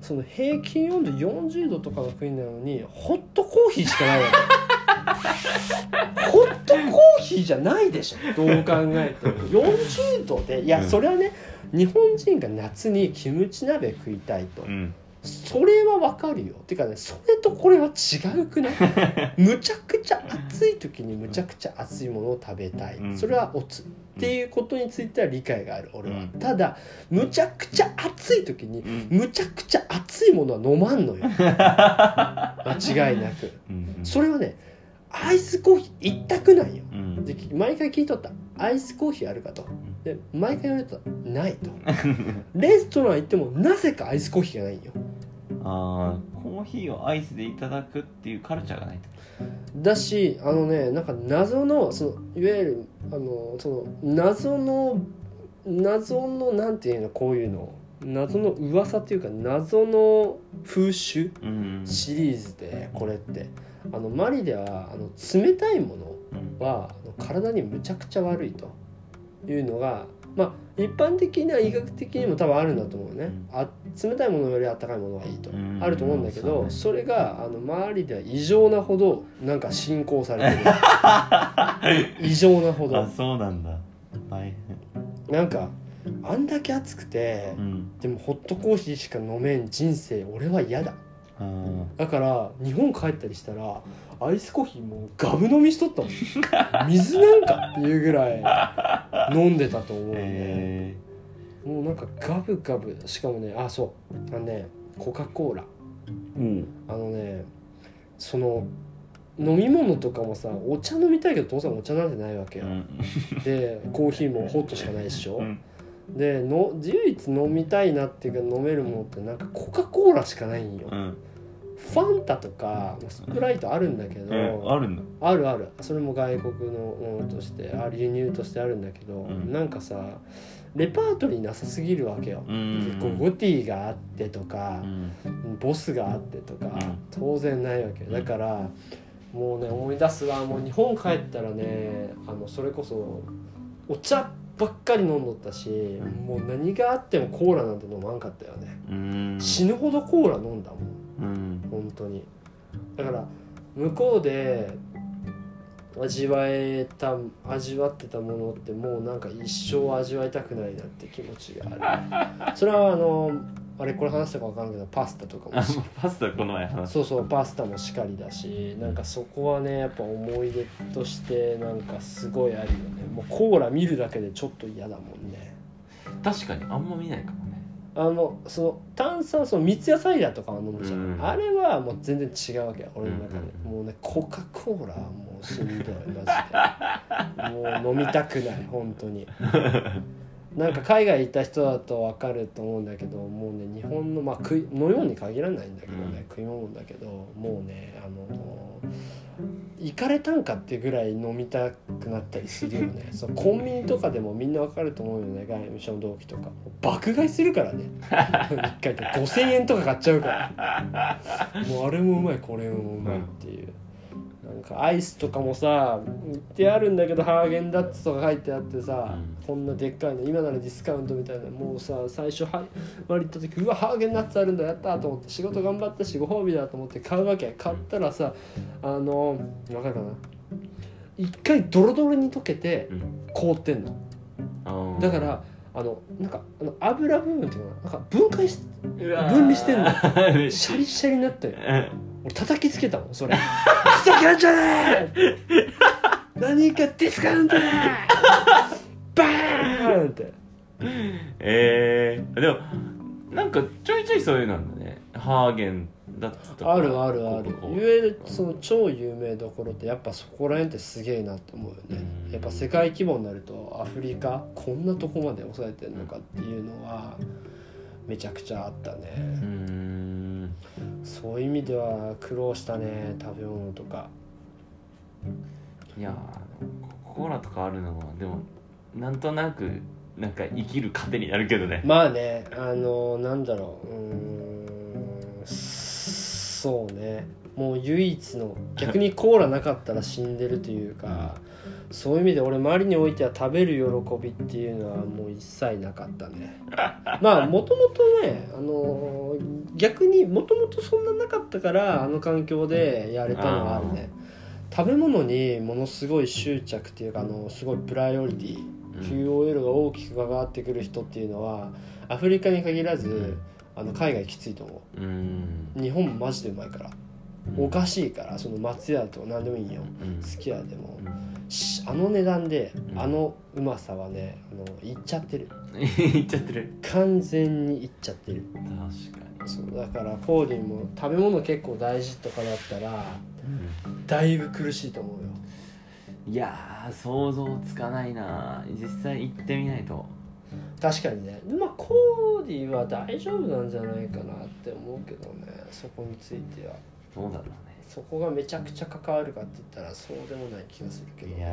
その平均温度40度とかの国なのにホットコーヒーしかないわけ ホットコーヒーじゃないでしょ。どう考えても。40度で。いやうん。それはね日本人が夏にキムチ鍋食いたいと。うん。それはわかるよ。てかねそれとこれは違うくない？むちゃくちゃ暑い時にむちゃくちゃ熱いものを食べたい、うん。それはおつ。っていうことについては理解がある俺は、うん。ただむちゃくちゃ暑い時にうん。むちゃくちゃ熱いものは飲まんのよ。間違いなく。うん。それはねアイスコーヒー一択なんよ。うん。で毎回聞いとった。アイスコーヒーあるかと。で毎回言われたらないと。レストラン行ってもなぜかアイスコーヒーがないんよ。ああコーヒーをアイスでいただくっていうカルチャーがないと。だしあのねなんか謎のそのいわゆるあのその謎の謎のなんていうのこういうの謎の噂っていうか謎の風習うん。シリーズでこれって。あのマリではあの冷たいものうん。は体にむちゃくちゃ悪いと。いうのがまあ一般的な医学的にも多分あるんだと思うね、うん。あ冷たいものより温かいものがいいと、うん。あると思うんだけどそれがあの周りでは異常なほどなんか進行されてる。異常なほあどそうなんだ。大変。なんかあんだけ暑くてうん。でもホットコーヒーしか飲めん人生俺は嫌だ。だから日本帰ったりしたらアイスコーヒーもうガブ飲みしとったもん。水なんかっていうぐらい飲んでたと思うね、えもうなんかガブガブしかもねあそう。あのねコカ・コーラ。ーうん。あのねその飲み物とかもさお茶飲みたいけど当然お茶なんてないわけよ、うん。でコーヒーもホットしかないでしょ、うんでの唯一飲みたいなっていうか飲めるものってなんかコカ・コーラしかないんよ、うん。ファンタとかスプライトあるんだけど、えあるんだ。あるある。それも外国のものとしてある輸入としてあるんだけど、うん。なんかさレパートリーなさすぎるわけよ、うん。こうゴティがあってとかう、ん。ボスがあってとか、うん。当然ないわけよ。だからもうね思い出すわ。もう日本帰ったらねあのそれこそお茶ばっかり飲んどったし、ん。もう何があってもコーラなんて飲まんかったよね、うん。死ぬほどコーラ飲んだもん。うん。本当に。だから向こうで味わえた味わってたものってもうなんか一生味わいたくないなって気持ちがある。それはあのあれこれ話したか分からんけどパスタとかもあしパスタこの前話しそうそうパスタもしかりだしなんかそこはねやっぱ思い出としてなんかすごいあるよね。もうコーラ見るだけでちょっと嫌だもんね。確かにあんま見ないかもね。あのその炭酸その三ツ矢サイダーとかは飲むじゃん、うん。あれはもう全然違うわけよ俺の中で、うんもうねコカ・コーラはもうしんどいマジで。もう飲みたくない本当に なんか海外行った人だと分かると思うんだけどもうね日本のまあ食い飲み物に限らないんだけどね、食い物だけどもうねあの行かれたんかってぐらい飲みたくなったりするよね。そうコンビニとかでもみんな分かると思うよね外務省の同期とか。爆買いするからね。一回で5000円とか買っちゃうから。もうあれもうまいこれもうまいっていう。なんかアイスとかもさ売ってあるんだけどハーゲンダッツとか書いてあってさ、うん。こんなでっかいの今ならディスカウントみたいなもうさ最初は割った時うわハーゲンダッツあるんだやったと思って仕事頑張ったしご褒美だと思って買うわけ。買ったらさあの分かるかな？一回ドロドロに溶けてうん。凍ってんの。あー。だからあのなんかあの油部分っていうのかななんか分解し分離してんの。シャリシャリになったようん。俺叩きつけたもんそれ。ふざけんじゃねえ！何かディスカウントだバーンって。えー、でもなんかちょいちょいそういうのなんだね。ハーゲンダッツとかあるあるある。ゆるその超有名どころってやっぱそこら辺ってすげえなって思うよね。うん。やっぱ世界規模になるとアフリカこんなとこまで抑えてんのかっていうのはめちゃくちゃあったね。ん。そういう意味では苦労したね食べ物とか。いやーコーラとかあるのはでもなんとなくなんか生きる糧になるけどね。まあねあのなんだろう。うーんそうね。もう唯一の逆にコーラなかったら死んでるというかそういう意味で俺周りにおいては食べる喜びっていうのはもう一切なかったね。まあもともとねあの逆にもともとそんななかったからあの環境でやれたのはあるね。食べ物にものすごい執着っていうかあのすごいプライオリティ QOL が大きく関わってくる人っていうのはアフリカに限らずあの海外きついと思う。ん。う日本マジでうまいから。おかしいからその松屋とか何でもいいよ。うん。好き家でも。あの値段でうん。あのうまさはねあのいっちゃってる。言っちゃってる。完全にいっちゃってる。確かそうだからコーディンも食べ物結構大事とかだったらに、だいぶ苦しいと思うよ。いやー想像つかないな実際行ってみないと確かにね。でまあコーディは大丈夫なんじゃないかなって思うけどね。そこについては。どうだろうね。そこがめちゃくちゃ関わるかって言ったらそうでもない気がするけど。いやー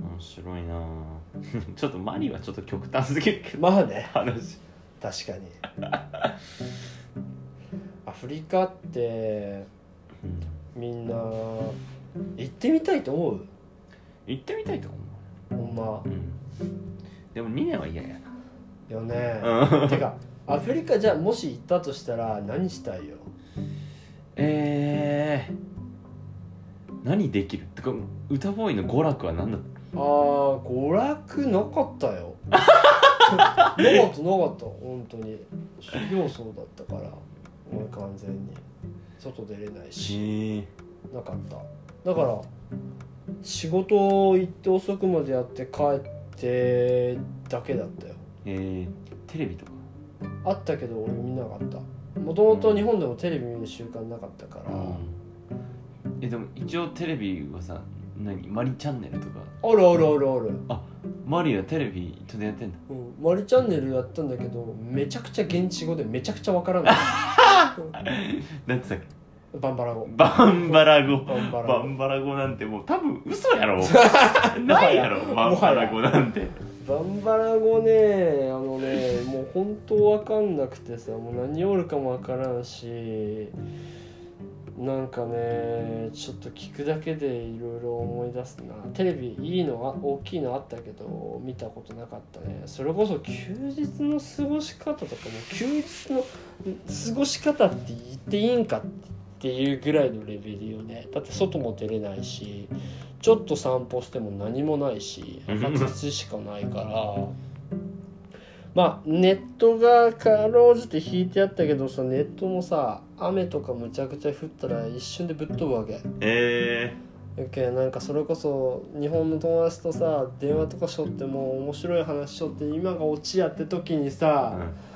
面白いな ちょっとマリはちょっと極端すぎるけど。まあね。話。確かに。アフリカってみんな行ってみたいと思う？行ってみたいと思ほんま。う、うん、でも2年は嫌や。よね。なてかアフリカじゃあもし行ったとしたら何したいよ？えー、何できる？ってか歌ボーイの娯楽は何だっあー娯楽なかったよ。なかったなかった本当に。修行僧だったから俺完全に。外出れないたしえなかった。だから仕事行って遅くまでやって帰ってだけだったよ。えー、テレビとか？あったけど俺見なかった。もともと日本でもテレビ見る習慣なかったから、えでも一応テレビはさ何？マリチャンネルとか？あるあるあるある。マリはテレビちょっとやってんだ。うん、マリチャンネルやったんだけどめちゃくちゃ現地語でめちゃくちゃわからないなん てさっけバンバラ語。バンバラ語。バンバラ語。バンバラ語なんてもう多分嘘やろ。ないやろ。バンバラ語なんて。バンバラ語ねあのねもう本当わかんなくてさもう何おるかもわからんしなんかねちょっと聞くだけでいろいろ思い出すな。テレビいいのは大きいのあったけど見たことなかったね。それこそ休日の過ごし方とかも休日の過ごし方って言っていいんかっていうぐらいのレベルよね。だって外も出れないしちょっと散歩しても何もないし赤土しかないから。まあネットがかろうじて引いてあったけどさネットもさ雨とかむちゃくちゃ降ったら一瞬でぶっ飛ぶわけ。えやけんなんかそれこそ日本の友達とさ電話とかしょっても面白い話しょって今がオチやって時にーさ、うん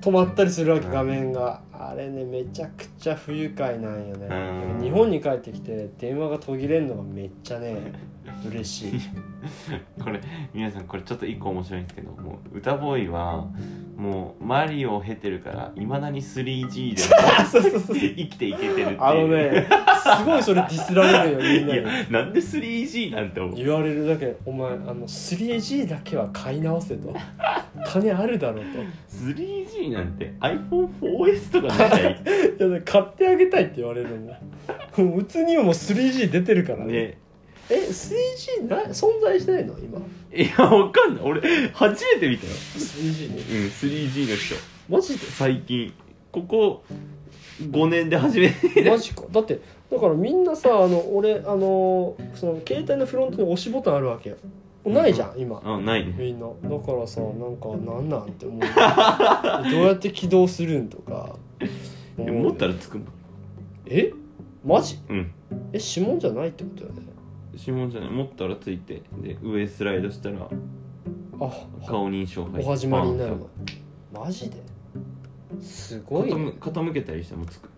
止まったりするわけうん画面が。あれねめちゃくちゃ不愉快なんよね。うん。日本に帰ってきて電話が途切れんのがめっちゃね嬉しい。これ皆さんこれちょっと一個面白いんですけどもう歌ボーイはもうマリオを経てるからいまだに 3G で そうそうそう生きていけてるっていう。あのねすごいそれディスられるよみんないにやなんで 3G なんて思う？言われるだけお前あの 3G だけは買い直せと。金あるだろうと。3G なんて iPhone4S とかない？いやね買ってあげたいって言われるもんもううちにももう 3G 出てるからね。ねえ 3G な存在してないの？今。いやわかんない。俺初めて見たよ。3G ね。うん 3G の人。マジで？最近。ここ5年で初めてマジか。だってだからみんなさあの俺あのその携帯のフロントに押しボタンあるわけ。よないじゃん今。あないね。みんな。だからさなんかなんなんって思う。どうやって起動するんとか。でも持ったらつくもんえ？マジ？うん。え指紋じゃないってことよね指紋じゃない持ったらついてで上スライドしたらあ顔認証入ってお始まりになるのマジで？すごい、ね、傾傾けたりしてもつく。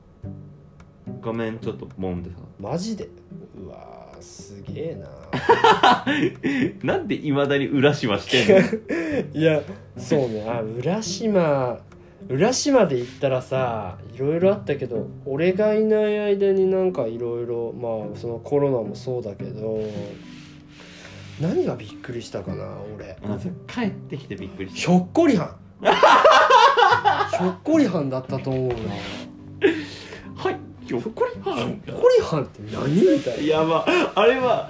画面ちょっとボンってさマジで？うわーすげえな。なんでいまだに浦島してんの？いやそうね。あ浦島浦島で行ったらさいろいろあったけど俺がいない間になんかいろいろまあそのコロナもそうだけど何がびっくりしたかな俺。まず帰ってきてびっくりしひょっこりはん。ひょっこりはんだったと思うなひたはい。ひょっこりはん。ょっこりはんって何みたいいやまああれは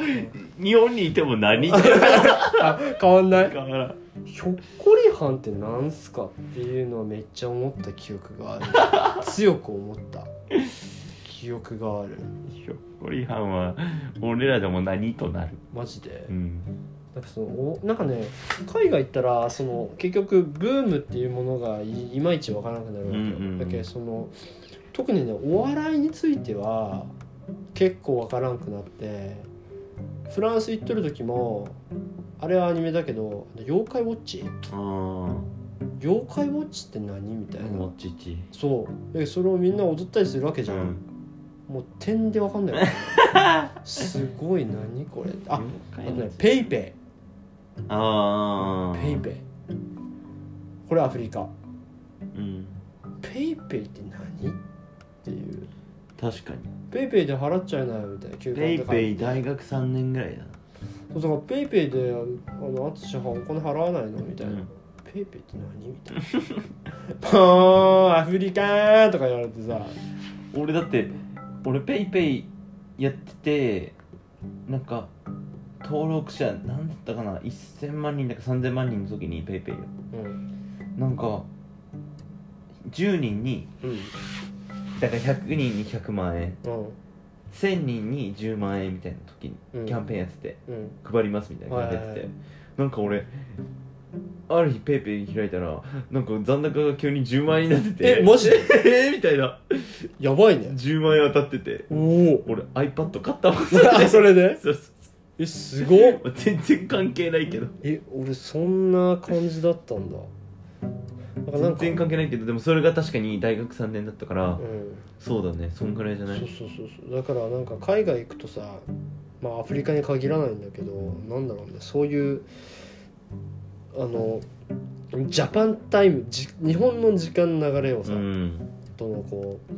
日本にいても何？変わんない。だからひょっこりはんってなんすかっていうのはめっちゃ思った記憶がある。強く思った。記憶がある。ひょっこりはんは俺らでも何となる？マジで？うん。なんかそのおなんかね海外行ったらその結局ブームっていうものがいいまいちわからなくなるわけよ、うんうんうん。だけどその特にねお笑いについては結構わからんくなってフランス行っとる時もあれはアニメだけど「妖怪ウォッチ」あ「妖怪ウォッチって何?」みたいな、そう。でそれをみんな踊ったりするわけじゃん、うん。もう点でわかんない。すごい何これ。ああとねペイペああイペイペイ。これアフリカ。うん。ペイペイって何？っていう確かに。ペイペイで払っちゃいなよみたいな休ペイペイで大学3年ぐらいだな。そうだからペイペイであの淳はお金払わないのみたいな、うん。ペイペイって何みたいな。ポーンアフリカーとか言われてさ。俺だって俺ペイペイやっててなんか登録者なんだったかな？1000万人だか3000万人の時にペイペイようん。なんか10人にうんだから100人に100万円。うん。1000人に10万円みたいな時うん。にキャンペーンやってて、うん。配りますみたいな感じでやってて、なんか俺ある日ペイペイ開いたらなんか残高が急に10万円になってて。えマジで？えーみたいな。やばいね。10万円当たってて。おお。俺 iPad 買ったもん。あそれで？そうそうえすごっ。全然関係ないけど。え俺そんな感じだったんだなんかなんか全然関係ないけどでもそれが確かに大学3年だったから、うん。そうだねそんぐらいじゃない、そうそうそうそう。だからなんか海外行くとさまあアフリカに限らないんだけどなんだろうねそういうあのジャパンタイムじ日本の時間の流れをさ、うん。とのこう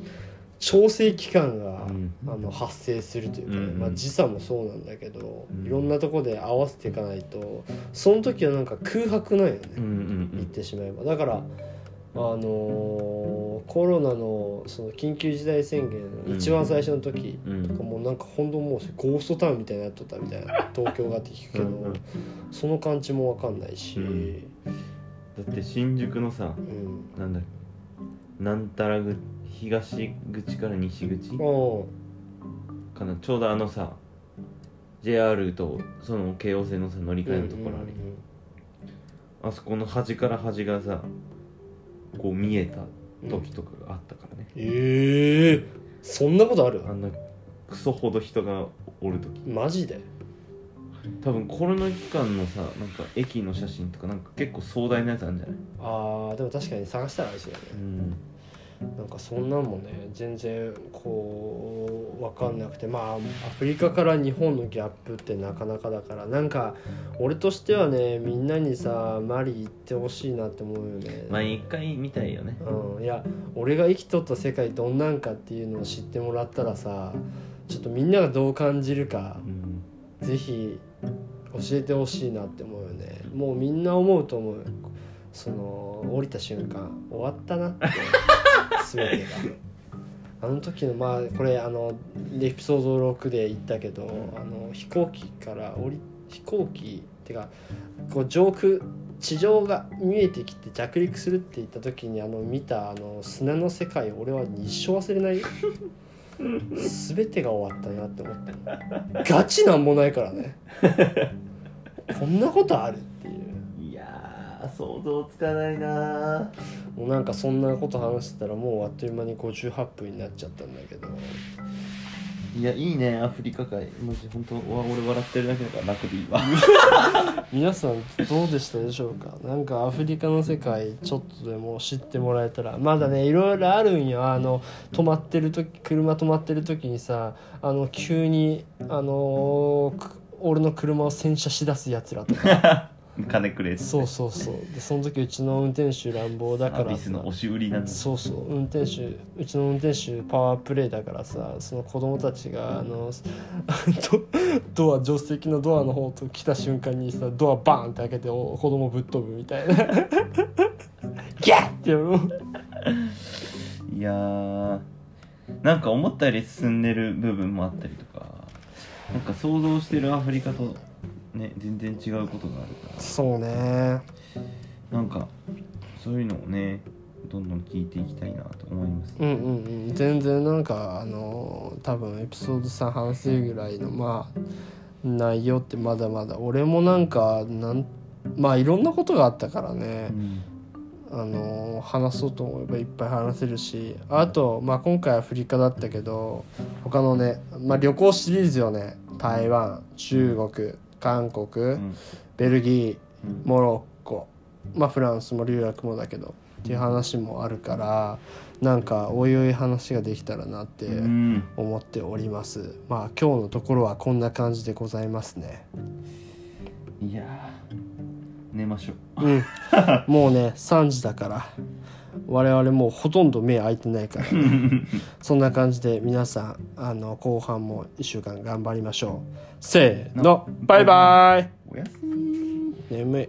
調整期間が、うん。あの発生するというかね、まあ、時差もそうなんだけど、うん。いろんなとこで合わせていかないとその時はなんか空白なんよね、言ってしまえば。だからあのーコロナのその緊急事態宣言うん。一番最初の時うん。とかもうなんか本当もうゴーストタウンみたいになっとったみたいな東京がって聞くけどその感じも分かんないし、うん。だって新宿のさうん。なんだなんたらぐ東口から西口う。んかな。ちょうどあのさ JR とその京王線のさ乗り換えのところあるよ、あそこの端から端がさこう見えた時とかがあったからね、ええそんなことある？あんなクソほど人がおる時。マジで？多分コロナ期間のさなんか駅の写真とかなんか結構壮大なやつあるんじゃない？あーでも確かに探したらあれですよね。うんなんかそんなんもね全然こう分かんなくてまあアフリカから日本のギャップってなかなかだからなんか俺としてはねみんなにさマリ行ってほしいなって思うよね、まあ一回見たいよね。うん、いや俺が生きとった世界どんなんかっていうのを知ってもらったらさちょっとみんながどう感じるかうん。ぜひ教えてほしいなって思うよね。もうみんな思うと思う。その降りた瞬間終わったなって全てがあの時のまあこれあのエピソード6で言ったけどあの飛行機から降り飛行機ってかこう上空地上が見えてきて着陸するって言った時にあの見たあの砂の世界俺は一生忘れない全てが終わったなって思った。ガチなんもないからね。こんなことある？やー想像つかないな。もうなんかそんなこと話してたらもうあっという間に58分になっちゃったんだけど。いやいいねアフリカ界。マジ本当わ俺笑ってるだけだから楽でいいわ皆さんどうでしたでしょうか？なんかアフリカの世界ちょっとでも知ってもらえたら。まだねいろいろあるんよ。あの止まってる時車止まってる時にさあの急にあのーく俺の車を洗車しだすやつらとか 金くれそうそうそう。でその時うちの運転手乱暴だかアら押し売りなんだ。そうそう。運転手うちの運転手パワープレイだからさその子供たちがあの ドドア助手席のドアの方と来た瞬間にさドアバーンって開けてお子供ぶっ飛ぶみたいな。ギャッってやろういやー。なんか思ったより進んでる部分もあったりとか。なんか想像してるアフリカとね全然違うことがあるかそうね。らなんかそういうのをねどんどん聞いていきたいなと思います。うんうんうん。全然なんかあの多分エピソード3話せるぐらいのまあ内容ってまだまだ俺もなんかなんまあいろんなことがあったからね、うん。あの話そうと思えばいっぱい話せるしあと、まあ、今回アフリカだったけど他のね、まあ、旅行シリーズよね。台湾中国韓国、うん。ベルギーうん。モロッコ、まあ、フランスも留学もだけどっていう話もあるからなんかおいおい話ができたらなってうん。思っております。まあ今日のところはこんな感じでございますね。いやー寝ましょう。うん。もうね3時だから我々もうほとんど目開いてないから、そんな感じで皆さんあの後半も1週間頑張りましょう。せーの。バイバイ。おやすみ。眠い